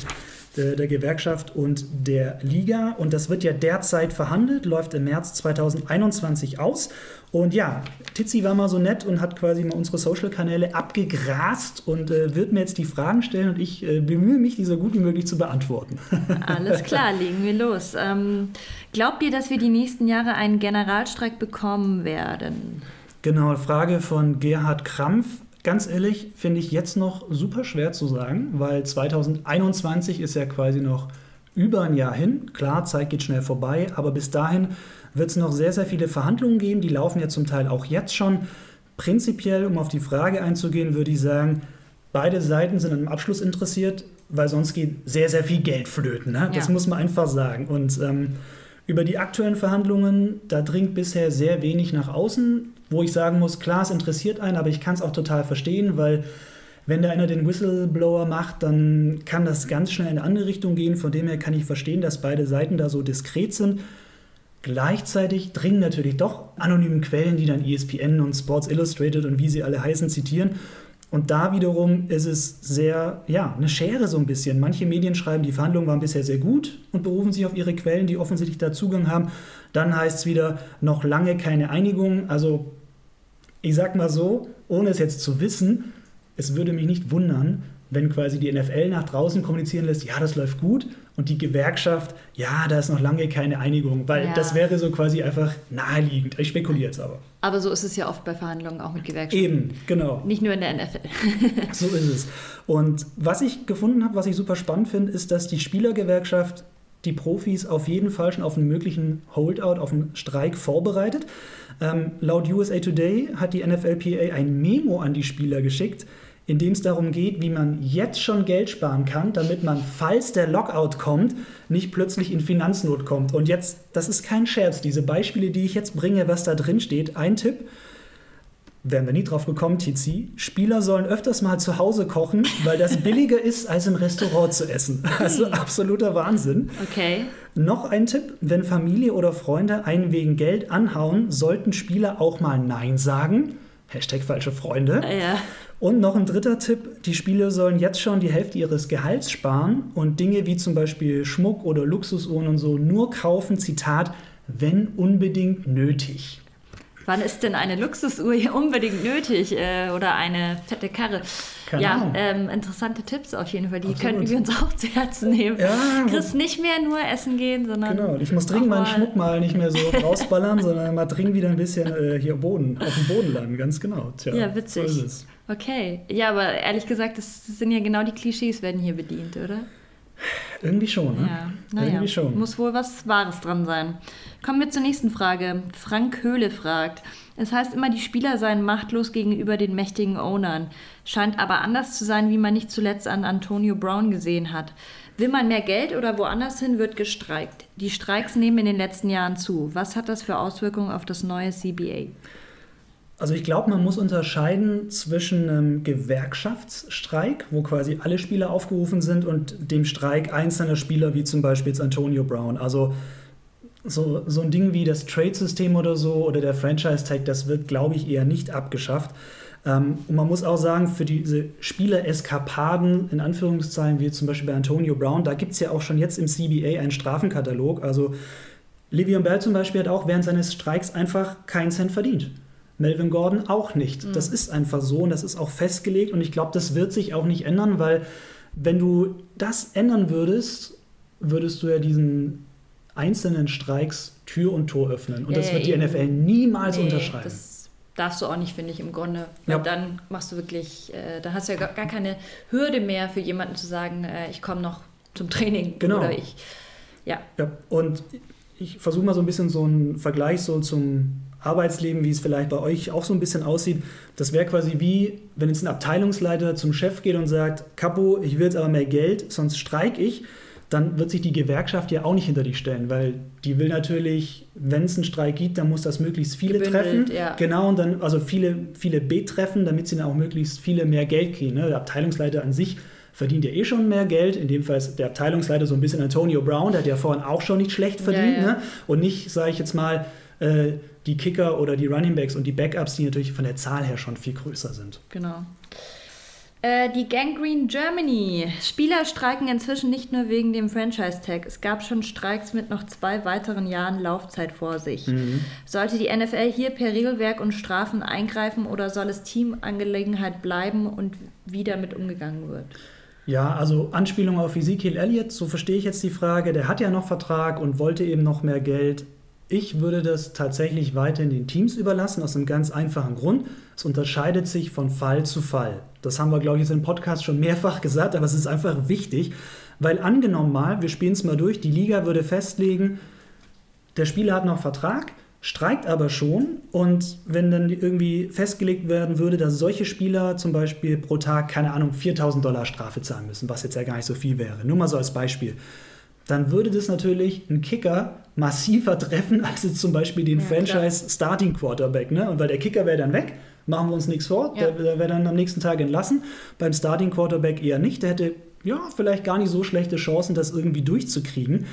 Speaker 1: der Gewerkschaft und der Liga. Und das wird ja derzeit verhandelt, läuft im März 2021 aus. Und ja, Tizi war mal so nett und hat quasi mal unsere Social-Kanäle abgegrast und äh, wird mir jetzt die Fragen stellen und ich äh, bemühe mich, die so gut wie möglich zu beantworten.
Speaker 2: Alles klar, legen wir los. Ähm, glaubt ihr, dass wir die nächsten Jahre einen Generalstreik bekommen werden?
Speaker 1: Genau, Frage von Gerhard Krampf ganz ehrlich, finde ich jetzt noch super schwer zu sagen, weil 2021 ist ja quasi noch über ein Jahr hin. Klar, Zeit geht schnell vorbei, aber bis dahin wird es noch sehr, sehr viele Verhandlungen geben. Die laufen ja zum Teil auch jetzt schon. Prinzipiell, um auf die Frage einzugehen, würde ich sagen, beide Seiten sind an einem Abschluss interessiert, weil sonst geht sehr, sehr viel Geld flöten. Ne? Das ja. muss man einfach sagen. Und ähm, über die aktuellen Verhandlungen, da dringt bisher sehr wenig nach außen wo ich sagen muss, klar, es interessiert einen, aber ich kann es auch total verstehen, weil wenn da einer den Whistleblower macht, dann kann das ganz schnell in eine andere Richtung gehen. Von dem her kann ich verstehen, dass beide Seiten da so diskret sind. Gleichzeitig dringen natürlich doch anonyme Quellen, die dann ESPN und Sports Illustrated und wie sie alle heißen, zitieren. Und da wiederum ist es sehr, ja, eine Schere so ein bisschen. Manche Medien schreiben, die Verhandlungen waren bisher sehr gut und berufen sich auf ihre Quellen, die offensichtlich da Zugang haben. Dann heißt es wieder, noch lange keine Einigung. Also ich sag mal so, ohne es jetzt zu wissen, es würde mich nicht wundern, wenn quasi die NFL nach draußen kommunizieren lässt, ja, das läuft gut, und die Gewerkschaft, ja, da ist noch lange keine Einigung, weil ja. das wäre so quasi einfach naheliegend. Ich spekuliere jetzt aber.
Speaker 2: Aber so ist es ja oft bei Verhandlungen auch mit Gewerkschaften.
Speaker 1: Eben, genau.
Speaker 2: Nicht nur in der NFL.
Speaker 1: so ist es. Und was ich gefunden habe, was ich super spannend finde, ist, dass die Spielergewerkschaft die Profis auf jeden Fall schon auf einen möglichen Holdout, auf einen Streik vorbereitet. Ähm, laut USA Today hat die NFLPA ein Memo an die Spieler geschickt, in dem es darum geht, wie man jetzt schon Geld sparen kann, damit man, falls der Lockout kommt, nicht plötzlich in Finanznot kommt. Und jetzt, das ist kein Scherz, diese Beispiele, die ich jetzt bringe, was da drin steht, ein Tipp, wären wir nie drauf gekommen, Tizi. Spieler sollen öfters mal zu Hause kochen, weil das billiger ist, als im Restaurant zu essen. Also absoluter Wahnsinn.
Speaker 2: Okay.
Speaker 1: Noch ein Tipp, wenn Familie oder Freunde einen wegen Geld anhauen, sollten Spieler auch mal Nein sagen. Hashtag falsche Freunde.
Speaker 2: Ja.
Speaker 1: Und noch ein dritter Tipp, die Spieler sollen jetzt schon die Hälfte ihres Gehalts sparen und Dinge wie zum Beispiel Schmuck oder Luxusuhren und so nur kaufen, Zitat, wenn unbedingt nötig.
Speaker 2: Wann ist denn eine Luxusuhr hier unbedingt nötig äh, oder eine fette Karre? Keine ja, ähm, interessante Tipps auf jeden Fall. Die Absolut. könnten wir uns auch zu Herzen nehmen. Ja, Chris, nicht mehr nur essen gehen, sondern.
Speaker 1: Genau, ich muss dringend meinen Schmuck mal nicht mehr so rausballern, sondern mal dringend wieder ein bisschen äh, hier Boden, auf dem Boden landen, ganz genau.
Speaker 2: Tja, ja, witzig. So okay. Ja, aber ehrlich gesagt, das sind ja genau die Klischees, werden hier bedient, oder?
Speaker 1: Irgendwie schon, ne?
Speaker 2: Ja, naja, Irgendwie schon. muss wohl was Wahres dran sein. Kommen wir zur nächsten Frage. Frank Höhle fragt, es heißt immer, die Spieler seien machtlos gegenüber den mächtigen Ownern. Scheint aber anders zu sein, wie man nicht zuletzt an Antonio Brown gesehen hat. Will man mehr Geld oder woanders hin, wird gestreikt. Die Streiks nehmen in den letzten Jahren zu. Was hat das für Auswirkungen auf das neue CBA?
Speaker 1: Also ich glaube, man muss unterscheiden zwischen einem Gewerkschaftsstreik, wo quasi alle Spieler aufgerufen sind, und dem Streik einzelner Spieler, wie zum Beispiel jetzt Antonio Brown. Also so, so ein Ding wie das Trade-System oder so oder der Franchise-Tag, das wird, glaube ich, eher nicht abgeschafft. Ähm, und man muss auch sagen, für diese Spieler-Eskapaden, in Anführungszeichen, wie zum Beispiel bei Antonio Brown, da gibt es ja auch schon jetzt im CBA einen Strafenkatalog. Also Livion Bell zum Beispiel hat auch während seines Streiks einfach keinen Cent verdient. Melvin Gordon auch nicht. Mhm. Das ist einfach so und das ist auch festgelegt und ich glaube, das wird sich auch nicht ändern, weil wenn du das ändern würdest, würdest du ja diesen einzelnen Streiks Tür und Tor öffnen und das wird die NFL niemals nee, unterschreiben.
Speaker 2: Das darfst du auch nicht, finde ich, im Grunde. Ja. dann machst du wirklich, äh, da hast du ja gar, gar, keine Hürde mehr für jemanden zu sagen, äh, ich komme noch zum Training
Speaker 1: genau.
Speaker 2: oder ich.
Speaker 1: Ja. ja. Und ich versuche mal so ein bisschen so einen Vergleich so zum Arbeitsleben, wie es vielleicht bei euch auch so ein bisschen aussieht. Das wäre quasi wie, wenn jetzt ein Abteilungsleiter zum Chef geht und sagt, Capo, ich will jetzt aber mehr Geld, sonst streike ich, dann wird sich die Gewerkschaft ja auch nicht hinter dich stellen, weil die will natürlich, wenn es einen Streik gibt, dann muss das möglichst viele Gebündelt, treffen. Ja. Genau, und dann, also viele, viele betreffen, damit sie dann auch möglichst viele mehr Geld kriegen. Ne? Der Abteilungsleiter an sich verdient ja eh schon mehr Geld. In dem Fall ist der Abteilungsleiter so ein bisschen Antonio Brown, der hat ja vorhin auch schon nicht schlecht verdient. Ja, ja. Ne? Und nicht, sage ich jetzt mal, äh, die Kicker oder die Running Backs und die Backups, die natürlich von der Zahl her schon viel größer sind.
Speaker 2: Genau. Äh, die Gangrene Germany. Spieler streiken inzwischen nicht nur wegen dem Franchise-Tag. Es gab schon Streiks mit noch zwei weiteren Jahren Laufzeit vor sich. Mhm. Sollte die NFL hier per Regelwerk und Strafen eingreifen oder soll es Teamangelegenheit bleiben und wie damit umgegangen wird?
Speaker 1: Ja, also Anspielung auf Ezekiel Elliott, so verstehe ich jetzt die Frage. Der hat ja noch Vertrag und wollte eben noch mehr Geld. Ich würde das tatsächlich weiterhin den Teams überlassen, aus einem ganz einfachen Grund. Es unterscheidet sich von Fall zu Fall. Das haben wir, glaube ich, jetzt im Podcast schon mehrfach gesagt, aber es ist einfach wichtig, weil angenommen mal, wir spielen es mal durch, die Liga würde festlegen, der Spieler hat noch Vertrag, streikt aber schon und wenn dann irgendwie festgelegt werden würde, dass solche Spieler zum Beispiel pro Tag, keine Ahnung, 4000 Dollar Strafe zahlen müssen, was jetzt ja gar nicht so viel wäre, nur mal so als Beispiel, dann würde das natürlich einen Kicker massiver treffen als jetzt zum Beispiel den ja, Franchise Starting Quarterback. Ne? Und weil der Kicker wäre dann weg, machen wir uns nichts vor, ja. der, der wäre dann am nächsten Tag entlassen. Beim Starting Quarterback eher nicht. Der hätte ja vielleicht gar nicht so schlechte Chancen, das irgendwie durchzukriegen.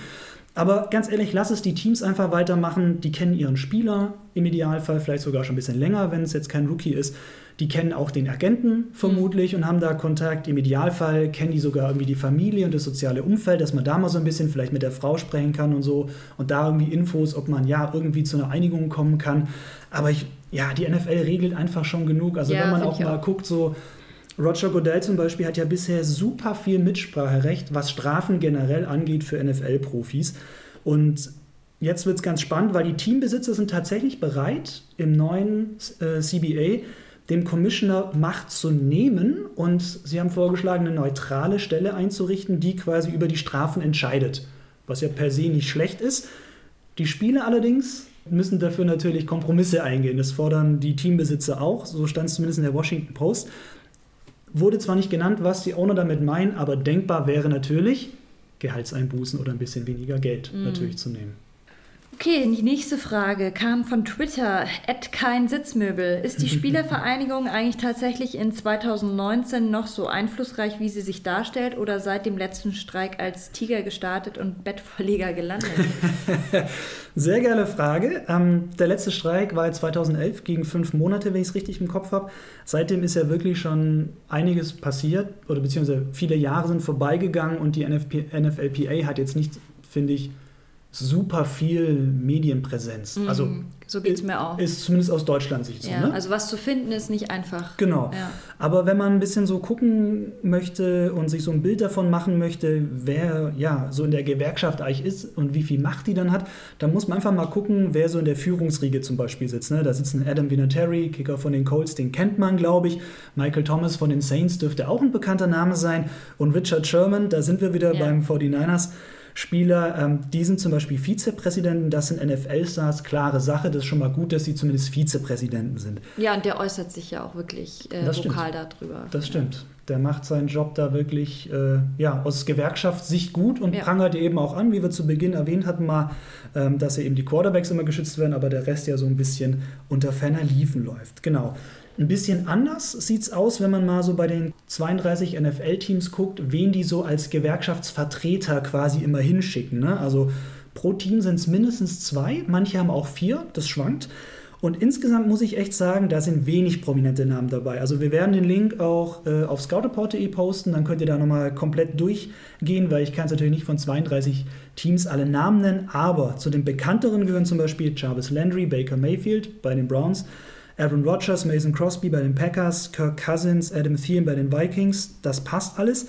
Speaker 1: Aber ganz ehrlich, lass es die Teams einfach weitermachen. Die kennen ihren Spieler im Idealfall, vielleicht sogar schon ein bisschen länger, wenn es jetzt kein Rookie ist. Die kennen auch den Agenten vermutlich mhm. und haben da Kontakt. Im Idealfall kennen die sogar irgendwie die Familie und das soziale Umfeld, dass man da mal so ein bisschen vielleicht mit der Frau sprechen kann und so und da irgendwie Infos, ob man ja irgendwie zu einer Einigung kommen kann. Aber ich, ja, die NFL regelt einfach schon genug. Also ja, wenn man auch mal auch. guckt, so Roger Goodell zum Beispiel hat ja bisher super viel Mitspracherecht, was Strafen generell angeht für NFL-Profis. Und jetzt wird es ganz spannend, weil die Teambesitzer sind tatsächlich bereit, im neuen äh, CBA dem Commissioner Macht zu nehmen und sie haben vorgeschlagen, eine neutrale Stelle einzurichten, die quasi über die Strafen entscheidet, was ja per se nicht schlecht ist. Die Spieler allerdings müssen dafür natürlich Kompromisse eingehen. Das fordern die Teambesitzer auch, so stand es zumindest in der Washington Post. Wurde zwar nicht genannt, was die Owner damit meinen, aber denkbar wäre natürlich, Gehaltseinbußen oder ein bisschen weniger Geld mm. natürlich zu nehmen.
Speaker 2: Okay, die nächste Frage kam von Twitter. Ed kein Sitzmöbel. Ist die Spielervereinigung eigentlich tatsächlich in 2019 noch so einflussreich, wie sie sich darstellt, oder seit dem letzten Streik als Tiger gestartet und Bettverleger gelandet?
Speaker 1: Sehr geile Frage. Ähm, der letzte Streik war 2011 gegen fünf Monate, wenn ich es richtig im Kopf habe. Seitdem ist ja wirklich schon einiges passiert, oder beziehungsweise viele Jahre sind vorbeigegangen und die NFP, NFLPA hat jetzt nicht, finde ich, super viel Medienpräsenz.
Speaker 2: Mhm. Also so geht es mir auch.
Speaker 1: Ist zumindest aus Deutschland Sicht
Speaker 2: ja,
Speaker 1: so. Ne?
Speaker 2: Also was zu finden ist nicht einfach.
Speaker 1: Genau. Ja. Aber wenn man ein bisschen so gucken möchte und sich so ein Bild davon machen möchte, wer ja so in der Gewerkschaft eigentlich ist und wie viel Macht die dann hat, dann muss man einfach mal gucken, wer so in der Führungsriege zum Beispiel sitzt. Ne? Da sitzt ein Adam Vinatieri, Kicker von den Colts, den kennt man, glaube ich. Michael Thomas von den Saints dürfte auch ein bekannter Name sein. Und Richard Sherman, da sind wir wieder ja. beim 49ers. Spieler, ähm, die sind zum Beispiel Vizepräsidenten, das sind NFL-Stars, klare Sache, das ist schon mal gut, dass sie zumindest Vizepräsidenten sind.
Speaker 2: Ja, und der äußert sich ja auch wirklich äh, vokal darüber.
Speaker 1: Das stimmt. Der macht seinen Job da wirklich äh, ja, aus Gewerkschaftssicht gut und ja. prangert eben auch an, wie wir zu Beginn erwähnt hatten, mal, ähm, dass eben die Quarterbacks immer geschützt werden, aber der Rest ja so ein bisschen unter ferner Liefen läuft. Genau. Ein bisschen anders sieht es aus, wenn man mal so bei den 32 NFL-Teams guckt, wen die so als Gewerkschaftsvertreter quasi immer hinschicken. Ne? Also pro Team sind es mindestens zwei, manche haben auch vier, das schwankt. Und insgesamt muss ich echt sagen, da sind wenig prominente Namen dabei. Also wir werden den Link auch äh, auf scoutreport.de posten, dann könnt ihr da nochmal komplett durchgehen, weil ich kann es natürlich nicht von 32 Teams alle Namen nennen, aber zu den bekannteren gehören zum Beispiel Jarvis Landry, Baker Mayfield bei den Browns, Aaron Rodgers, Mason Crosby bei den Packers, Kirk Cousins, Adam Thielen bei den Vikings, das passt alles.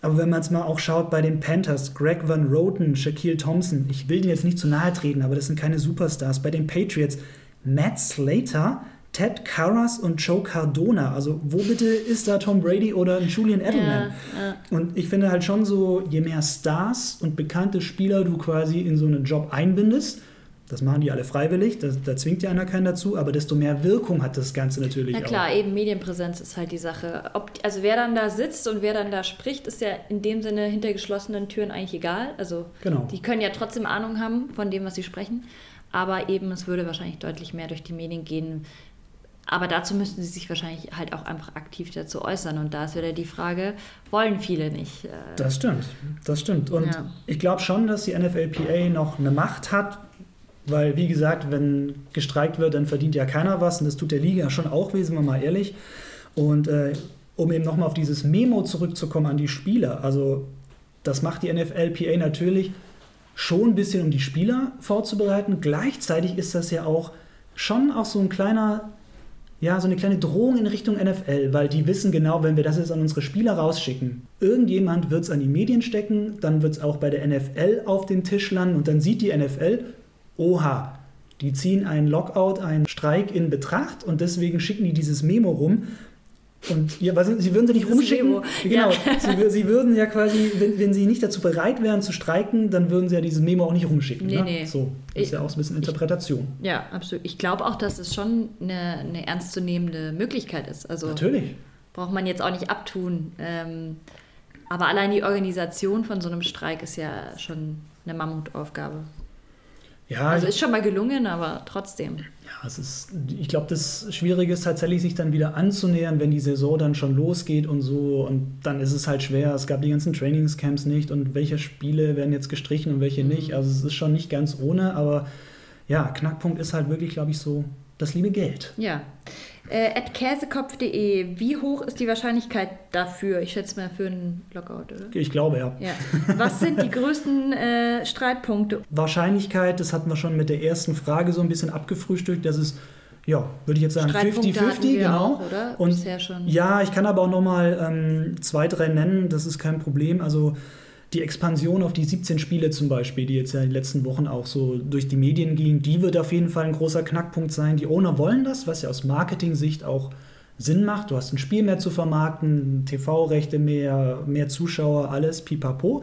Speaker 1: Aber wenn man es mal auch schaut bei den Panthers, Greg Van Roten, Shaquille Thompson, ich will denen jetzt nicht zu nahe treten, aber das sind keine Superstars. Bei den Patriots, Matt Slater, Ted Karras und Joe Cardona. Also wo bitte ist da Tom Brady oder Julian Edelman? Ja, ja. Und ich finde halt schon so, je mehr Stars und bekannte Spieler du quasi in so einen Job einbindest, das machen die alle freiwillig, da, da zwingt ja einer keinen dazu, aber desto mehr Wirkung hat das Ganze natürlich. Na
Speaker 2: klar, auch. eben Medienpräsenz ist halt die Sache. Ob, also wer dann da sitzt und wer dann da spricht, ist ja in dem Sinne hinter geschlossenen Türen eigentlich egal. Also genau. die können ja trotzdem Ahnung haben von dem, was sie sprechen, aber eben es würde wahrscheinlich deutlich mehr durch die Medien gehen. Aber dazu müssten sie sich wahrscheinlich halt auch einfach aktiv dazu äußern. Und da ist wieder die Frage, wollen viele nicht? Äh,
Speaker 1: das stimmt, das stimmt. Und ja. ich glaube schon, dass die NFLPA noch eine Macht hat, weil, wie gesagt, wenn gestreikt wird, dann verdient ja keiner was. Und das tut der Liga schon auch weh, sind wir mal ehrlich. Und äh, um eben nochmal auf dieses Memo zurückzukommen an die Spieler. Also, das macht die NFLPA natürlich schon ein bisschen, um die Spieler vorzubereiten. Gleichzeitig ist das ja auch schon auch so ein kleiner ja, so eine kleine Drohung in Richtung NFL, weil die wissen genau, wenn wir das jetzt an unsere Spieler rausschicken, irgendjemand wird es an die Medien stecken, dann wird es auch bei der NFL auf den Tisch landen und dann sieht die NFL, oha, die ziehen einen Lockout, einen Streik in Betracht und deswegen schicken die dieses Memo rum und ja, was, sie würden sie nicht rumschicken. Genau. Ja. Sie, sie, würden ja quasi, wenn, wenn, sie nicht dazu bereit wären zu streiken, dann würden sie ja dieses Memo auch nicht rumschicken. Nee, ne? nee. So, das ist ja auch so ein bisschen Interpretation.
Speaker 2: Ich, ja, absolut. Ich glaube auch, dass es schon eine, eine ernstzunehmende Möglichkeit ist. Also
Speaker 1: Natürlich.
Speaker 2: Braucht man jetzt auch nicht abtun. Ähm, aber allein die Organisation von so einem Streik ist ja schon eine Mammutaufgabe. Ja, also ist schon mal gelungen, aber trotzdem.
Speaker 1: Ja, es ist, ich glaube, das Schwierige ist tatsächlich, sich dann wieder anzunähern, wenn die Saison dann schon losgeht und so. Und dann ist es halt schwer. Es gab die ganzen Trainingscamps nicht und welche Spiele werden jetzt gestrichen und welche nicht. Mhm. Also es ist schon nicht ganz ohne, aber ja, Knackpunkt ist halt wirklich, glaube ich, so das liebe Geld.
Speaker 2: Ja. Äh, käsekopf.de, wie hoch ist die Wahrscheinlichkeit dafür? Ich schätze mal für einen Lockout, oder?
Speaker 1: Ich glaube, ja.
Speaker 2: ja. Was sind die größten äh, Streitpunkte?
Speaker 1: Wahrscheinlichkeit, das hatten wir schon mit der ersten Frage so ein bisschen abgefrühstückt, das ist ja, würde ich jetzt sagen 50-50, genau.
Speaker 2: Auch, oder?
Speaker 1: Und Bisher schon. Ja, ich kann aber auch nochmal ähm, zwei, drei nennen, das ist kein Problem. Also die Expansion auf die 17 Spiele zum Beispiel, die jetzt ja in den letzten Wochen auch so durch die Medien ging, die wird auf jeden Fall ein großer Knackpunkt sein. Die Owner wollen das, was ja aus Marketing-Sicht auch Sinn macht. Du hast ein Spiel mehr zu vermarkten, TV-Rechte mehr, mehr Zuschauer, alles pipapo.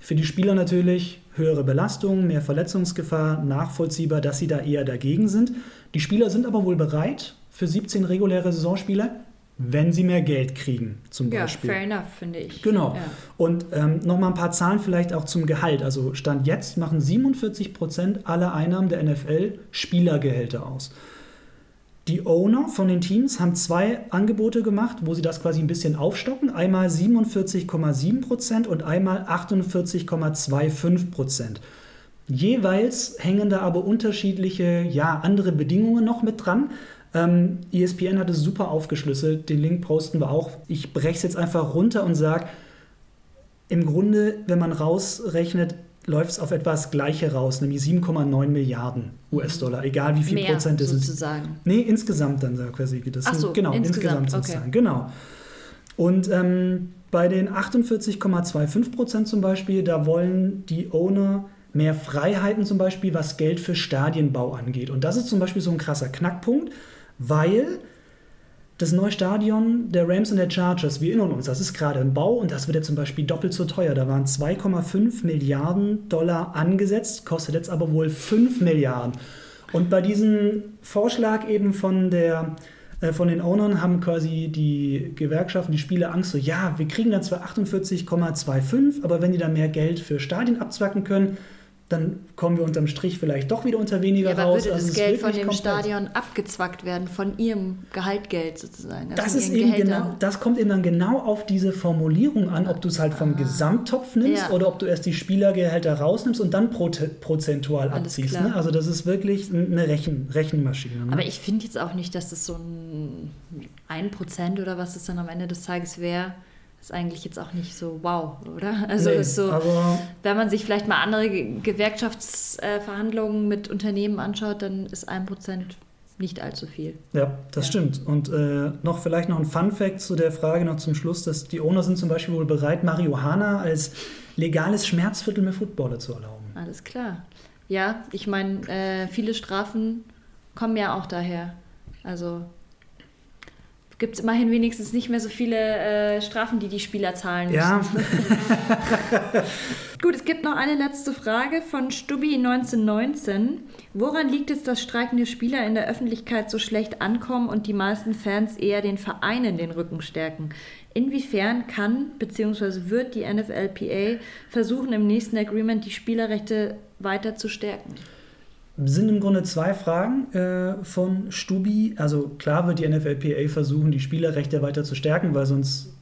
Speaker 1: Für die Spieler natürlich höhere Belastung, mehr Verletzungsgefahr, nachvollziehbar, dass sie da eher dagegen sind. Die Spieler sind aber wohl bereit für 17 reguläre Saisonspiele wenn sie mehr Geld kriegen, zum Beispiel.
Speaker 2: Ja, fair enough, finde ich.
Speaker 1: Genau. Ja. Und ähm, nochmal ein paar Zahlen vielleicht auch zum Gehalt. Also Stand jetzt machen 47 Prozent aller Einnahmen der NFL Spielergehälter aus. Die Owner von den Teams haben zwei Angebote gemacht, wo sie das quasi ein bisschen aufstocken. Einmal 47,7 Prozent und einmal 48,25 Prozent. Jeweils hängen da aber unterschiedliche, ja, andere Bedingungen noch mit dran. Ähm, ESPN hat es super aufgeschlüsselt, den Link posten wir auch. Ich breche es jetzt einfach runter und sage, im Grunde, wenn man rausrechnet, läuft es auf etwas Gleiche raus, nämlich 7,9 Milliarden US-Dollar, egal wie viel
Speaker 2: Mehr,
Speaker 1: Prozent es
Speaker 2: ist. sozusagen.
Speaker 1: Nee, insgesamt dann quasi. Das
Speaker 2: Ach so,
Speaker 1: genau, insgesamt, insgesamt sozusagen. Okay. Genau. Und ähm, bei den 48,25 Prozent zum Beispiel, da wollen die Owner mehr Freiheiten zum Beispiel, was Geld für Stadienbau angeht. Und das ist zum Beispiel so ein krasser Knackpunkt weil das neue Stadion der Rams und der Chargers, wir erinnern uns, das ist gerade im Bau und das wird jetzt zum Beispiel doppelt so teuer. Da waren 2,5 Milliarden Dollar angesetzt, kostet jetzt aber wohl 5 Milliarden. Und bei diesem Vorschlag eben von der äh, von den Ownern haben quasi die Gewerkschaften, die Spieler Angst so, ja, wir kriegen dann zwar 48,25, aber wenn die dann mehr Geld für Stadien abzwacken können, dann kommen wir unterm Strich vielleicht doch wieder unter weniger ja, aber raus.
Speaker 2: Würde also das Geld von dem komplett. Stadion abgezwackt werden, von ihrem Gehaltgeld sozusagen?
Speaker 1: Also das, ist eben genau, das kommt eben dann genau auf diese Formulierung an, ob du es halt vom ah. Gesamttopf nimmst ja. oder ob du erst die Spielergehälter rausnimmst und dann prozentual Alles abziehst. Ne? Also das ist wirklich eine Rechen, Rechenmaschine. Ne?
Speaker 2: Aber ich finde jetzt auch nicht, dass das so ein 1% oder was es dann am Ende des Tages wäre ist eigentlich jetzt auch nicht so wow, oder? Also nee, ist so, wenn man sich vielleicht mal andere Gewerkschaftsverhandlungen mit Unternehmen anschaut, dann ist ein Prozent nicht allzu viel.
Speaker 1: Ja, das ja. stimmt. Und äh, noch vielleicht noch ein Fun Fact zu der Frage noch zum Schluss, dass die Owner sind zum Beispiel wohl bereit, Marihuana als legales Schmerzviertel mit Footballer zu erlauben.
Speaker 2: Alles klar. Ja, ich meine, äh, viele Strafen kommen ja auch daher. Also gibt es immerhin wenigstens nicht mehr so viele äh, Strafen, die die Spieler zahlen müssen. Ja. Gut, es gibt noch eine letzte Frage von Stubbi 1919. Woran liegt es, dass streikende Spieler in der Öffentlichkeit so schlecht ankommen und die meisten Fans eher den Vereinen den Rücken stärken? Inwiefern kann bzw. wird die NFLPA versuchen, im nächsten Agreement die Spielerrechte weiter zu stärken?
Speaker 1: Sind im Grunde zwei Fragen äh, von Stubi. Also klar wird die NFLPA versuchen, die Spielerrechte weiter zu stärken, weil sonst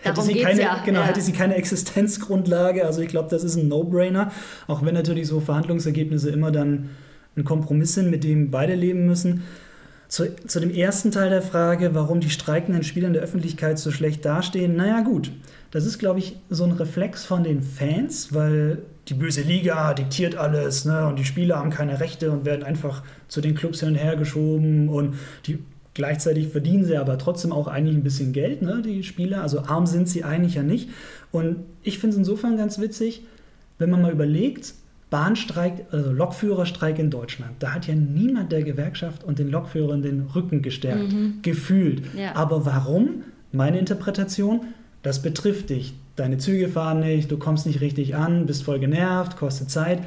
Speaker 1: hätte sie, keine, ja. genau, ja. hätte sie keine Existenzgrundlage. Also ich glaube, das ist ein No-Brainer. Auch wenn natürlich so Verhandlungsergebnisse immer dann ein Kompromiss sind, mit dem beide leben müssen. Zu, zu dem ersten Teil der Frage, warum die streikenden Spieler in der Öffentlichkeit so schlecht dastehen. Naja gut, das ist, glaube ich, so ein Reflex von den Fans, weil die böse Liga diktiert alles ne, und die Spieler haben keine Rechte und werden einfach zu den Clubs hin und her geschoben und die Gleichzeitig verdienen sie aber trotzdem auch eigentlich ein bisschen Geld, ne, die Spieler. Also arm sind sie eigentlich ja nicht. Und ich finde es insofern ganz witzig, wenn man mal überlegt, Bahnstreik, also Lokführerstreik in Deutschland. Da hat ja niemand der Gewerkschaft und den Lokführern den Rücken gestärkt, mhm. gefühlt. Ja. Aber warum? Meine Interpretation, das betrifft dich. Deine Züge fahren nicht, du kommst nicht richtig an, bist voll genervt, kostet Zeit.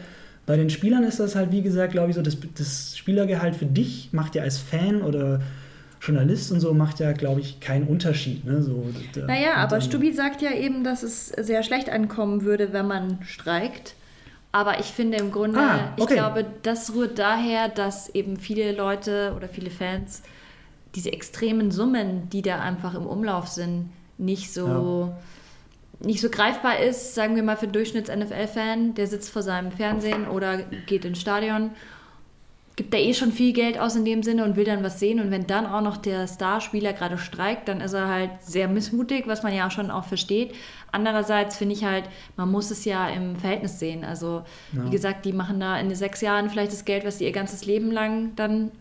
Speaker 1: Bei den Spielern ist das halt, wie gesagt, glaube ich, so, das, das Spielergehalt für dich macht ja als Fan oder Journalist und so macht ja, glaube ich, keinen Unterschied. Ne? So,
Speaker 2: naja, aber Stubi sagt ja eben, dass es sehr schlecht ankommen würde, wenn man streikt. Aber ich finde im Grunde, ah, okay. ich glaube, das rührt daher, dass eben viele Leute oder viele Fans diese extremen Summen, die da einfach im Umlauf sind, nicht so, ja. nicht so greifbar ist, sagen wir mal für Durchschnitts-NFL-Fan, der sitzt vor seinem Fernsehen oder geht ins Stadion, gibt da eh schon viel Geld aus in dem Sinne und will dann was sehen. Und wenn dann auch noch der Starspieler gerade streikt, dann ist er halt sehr missmutig, was man ja schon auch versteht. Andererseits finde ich halt, man muss es ja im Verhältnis sehen. Also, ja. wie gesagt, die machen da in den sechs Jahren vielleicht das Geld, was sie ihr ganzes Leben lang dann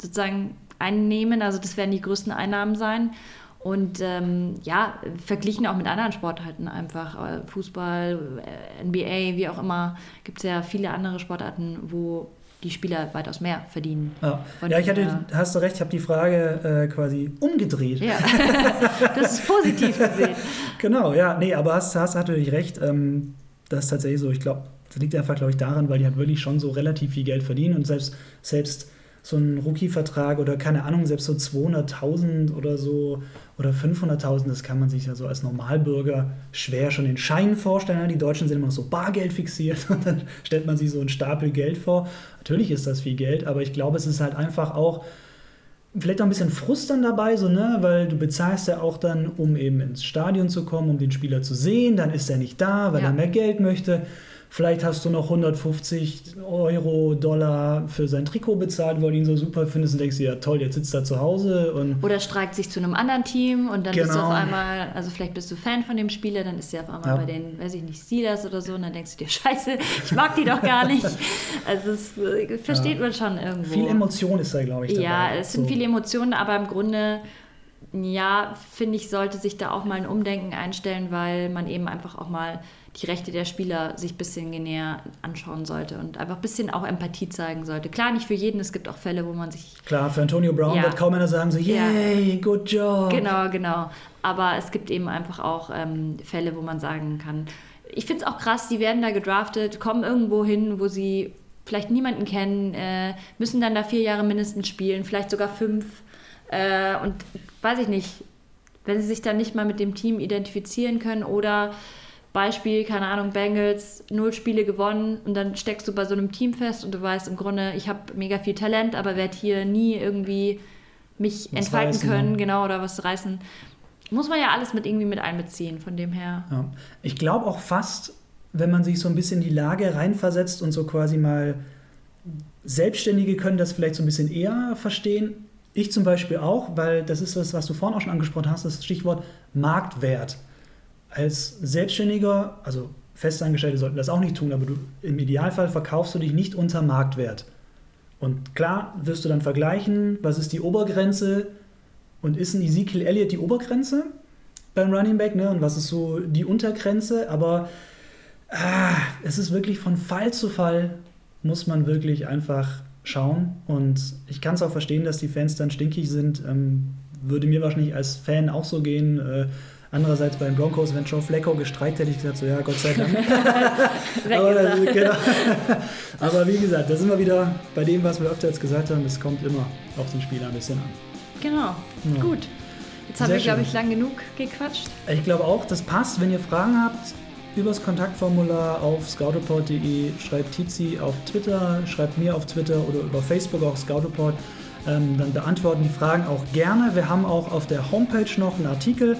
Speaker 2: sozusagen einnehmen. Also, das werden die größten Einnahmen sein. Und ähm, ja, verglichen auch mit anderen Sportarten einfach, äh, Fußball, äh, NBA, wie auch immer, gibt es ja viele andere Sportarten, wo die Spieler weitaus mehr verdienen.
Speaker 1: Ja, ja ich hatte, hast du recht, ich habe die Frage äh, quasi umgedreht. Ja,
Speaker 2: das ist positiv gesehen.
Speaker 1: genau, ja, nee, aber hast, hast natürlich recht. Ähm, das ist tatsächlich so. Ich glaube, das liegt einfach, glaube ich, daran, weil die halt wirklich schon so relativ viel Geld verdienen und selbst, selbst so ein Rookie-Vertrag oder keine Ahnung, selbst so 200.000 oder so oder 500.000, das kann man sich ja so als Normalbürger schwer schon in Scheinen vorstellen. Die Deutschen sind immer so Bargeld fixiert und dann stellt man sich so einen Stapel Geld vor. Natürlich ist das viel Geld, aber ich glaube, es ist halt einfach auch vielleicht auch ein bisschen Frust dann dabei, so, ne? weil du bezahlst ja auch dann, um eben ins Stadion zu kommen, um den Spieler zu sehen, dann ist er nicht da, weil ja. er mehr Geld möchte. Vielleicht hast du noch 150 Euro, Dollar für sein Trikot bezahlt, weil du ihn so super findest und denkst dir, ja toll, jetzt sitzt er zu Hause. Und
Speaker 2: Oder streikt sich zu einem anderen Team und dann genau. bist du auf genau. einmal, also vielleicht bist du Fan von dem Spieler, dann ist er auf einmal ja. bei den, weiß ich nicht, Steelers oder so und dann denkst du dir, scheiße, ich mag die doch gar nicht. Also das äh, versteht ja. man schon irgendwo.
Speaker 1: Viel Emotion ist da, glaube ich, dabei.
Speaker 2: Ja, es sind so. viele Emotionen, aber im Grunde ja, finde ich, sollte sich da auch mal ein Umdenken einstellen, weil man eben einfach auch mal die Rechte der Spieler sich ein bisschen näher anschauen sollte und einfach ein bisschen auch Empathie zeigen sollte. Klar, nicht für jeden, es gibt auch Fälle, wo man sich...
Speaker 1: Klar, für Antonio Brown ja. wird kaum einer sagen so, yay, ja. good job.
Speaker 2: Genau, genau. Aber es gibt eben einfach auch ähm, Fälle, wo man sagen kann, ich finde es auch krass, die werden da gedraftet, kommen irgendwo hin, wo sie vielleicht niemanden kennen, äh, müssen dann da vier Jahre mindestens spielen, vielleicht sogar fünf. Äh, und weiß ich nicht, wenn sie sich dann nicht mal mit dem Team identifizieren können oder Beispiel, keine Ahnung, Bengals, null Spiele gewonnen und dann steckst du bei so einem Team fest und du weißt im Grunde, ich habe mega viel Talent, aber werde hier nie irgendwie mich was entfalten reißen, können, ja. genau, oder was reißen. Muss man ja alles mit irgendwie mit einbeziehen, von dem her.
Speaker 1: Ja. Ich glaube auch fast, wenn man sich so ein bisschen in die Lage reinversetzt und so quasi mal Selbstständige können das vielleicht so ein bisschen eher verstehen. Ich zum Beispiel auch, weil das ist das, was du vorhin auch schon angesprochen hast, das Stichwort Marktwert als Selbstständiger, also Festangestellte sollten das auch nicht tun, aber du, im Idealfall verkaufst du dich nicht unter Marktwert. Und klar wirst du dann vergleichen, was ist die Obergrenze und ist ein Ezekiel Elliott die Obergrenze beim Running Back ne? und was ist so die Untergrenze, aber ah, es ist wirklich von Fall zu Fall, muss man wirklich einfach schauen und ich kann es auch verstehen, dass die Fans dann stinkig sind, ähm, würde mir wahrscheinlich als Fan auch so gehen, äh, Andererseits bei den Broncos, wenn Joe Flacco gestreikt hätte, ich gesagt, so ja, Gott sei Dank. aber, genau. aber, wie gesagt, da sind wir wieder bei dem, was wir öfter jetzt gesagt haben, es kommt immer auf den Spieler ein bisschen an.
Speaker 2: Genau, ja. gut. Jetzt haben wir, glaube ich, lang genug gequatscht.
Speaker 1: Ich glaube auch, das passt. Wenn ihr Fragen habt, übers Kontaktformular auf scoutreport.de, schreibt Tizi auf Twitter, schreibt mir auf Twitter oder über Facebook auch Scoutreport. Ähm, dann beantworten die Fragen auch gerne. Wir haben auch auf der Homepage noch einen Artikel,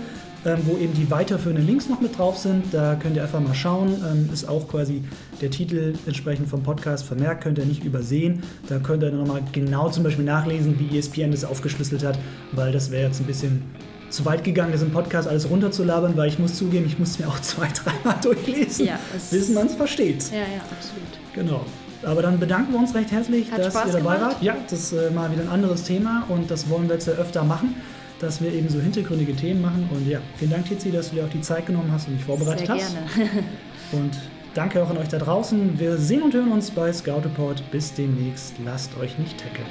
Speaker 1: ähm, wo eben die weiterführenden Links noch mit drauf sind. Da könnt ihr einfach mal schauen. Ähm, ist auch quasi der Titel entsprechend vom Podcast vermerkt, könnt ihr nicht übersehen. Da könnt ihr dann nochmal genau zum Beispiel nachlesen, wie ESPN das aufgeschlüsselt hat, weil das wäre jetzt ein bisschen zu weit gegangen, das im Podcast alles runterzulabern, weil ich muss zugeben, ich muss es mir auch zwei, dreimal durchlesen,
Speaker 2: Ja,
Speaker 1: bis man es versteht.
Speaker 2: Ja, ja, absolut.
Speaker 1: Genau. Aber dann bedanken wir uns recht herzlich,
Speaker 2: Hat
Speaker 1: dass
Speaker 2: Spaß
Speaker 1: ihr dabei
Speaker 2: gemacht.
Speaker 1: wart. Ja, das ist äh, mal wieder ein anderes Thema und das wollen wir jetzt ja öfter machen, dass wir eben so hintergründige Themen machen. Und ja, vielen Dank, Tizi, dass du dir auch die Zeit genommen hast und dich vorbereitet
Speaker 2: Sehr
Speaker 1: hast.
Speaker 2: gerne.
Speaker 1: Und danke auch an euch da draußen. Wir sehen und hören uns bei Scout Report. Bis demnächst. Lasst euch nicht tackeln.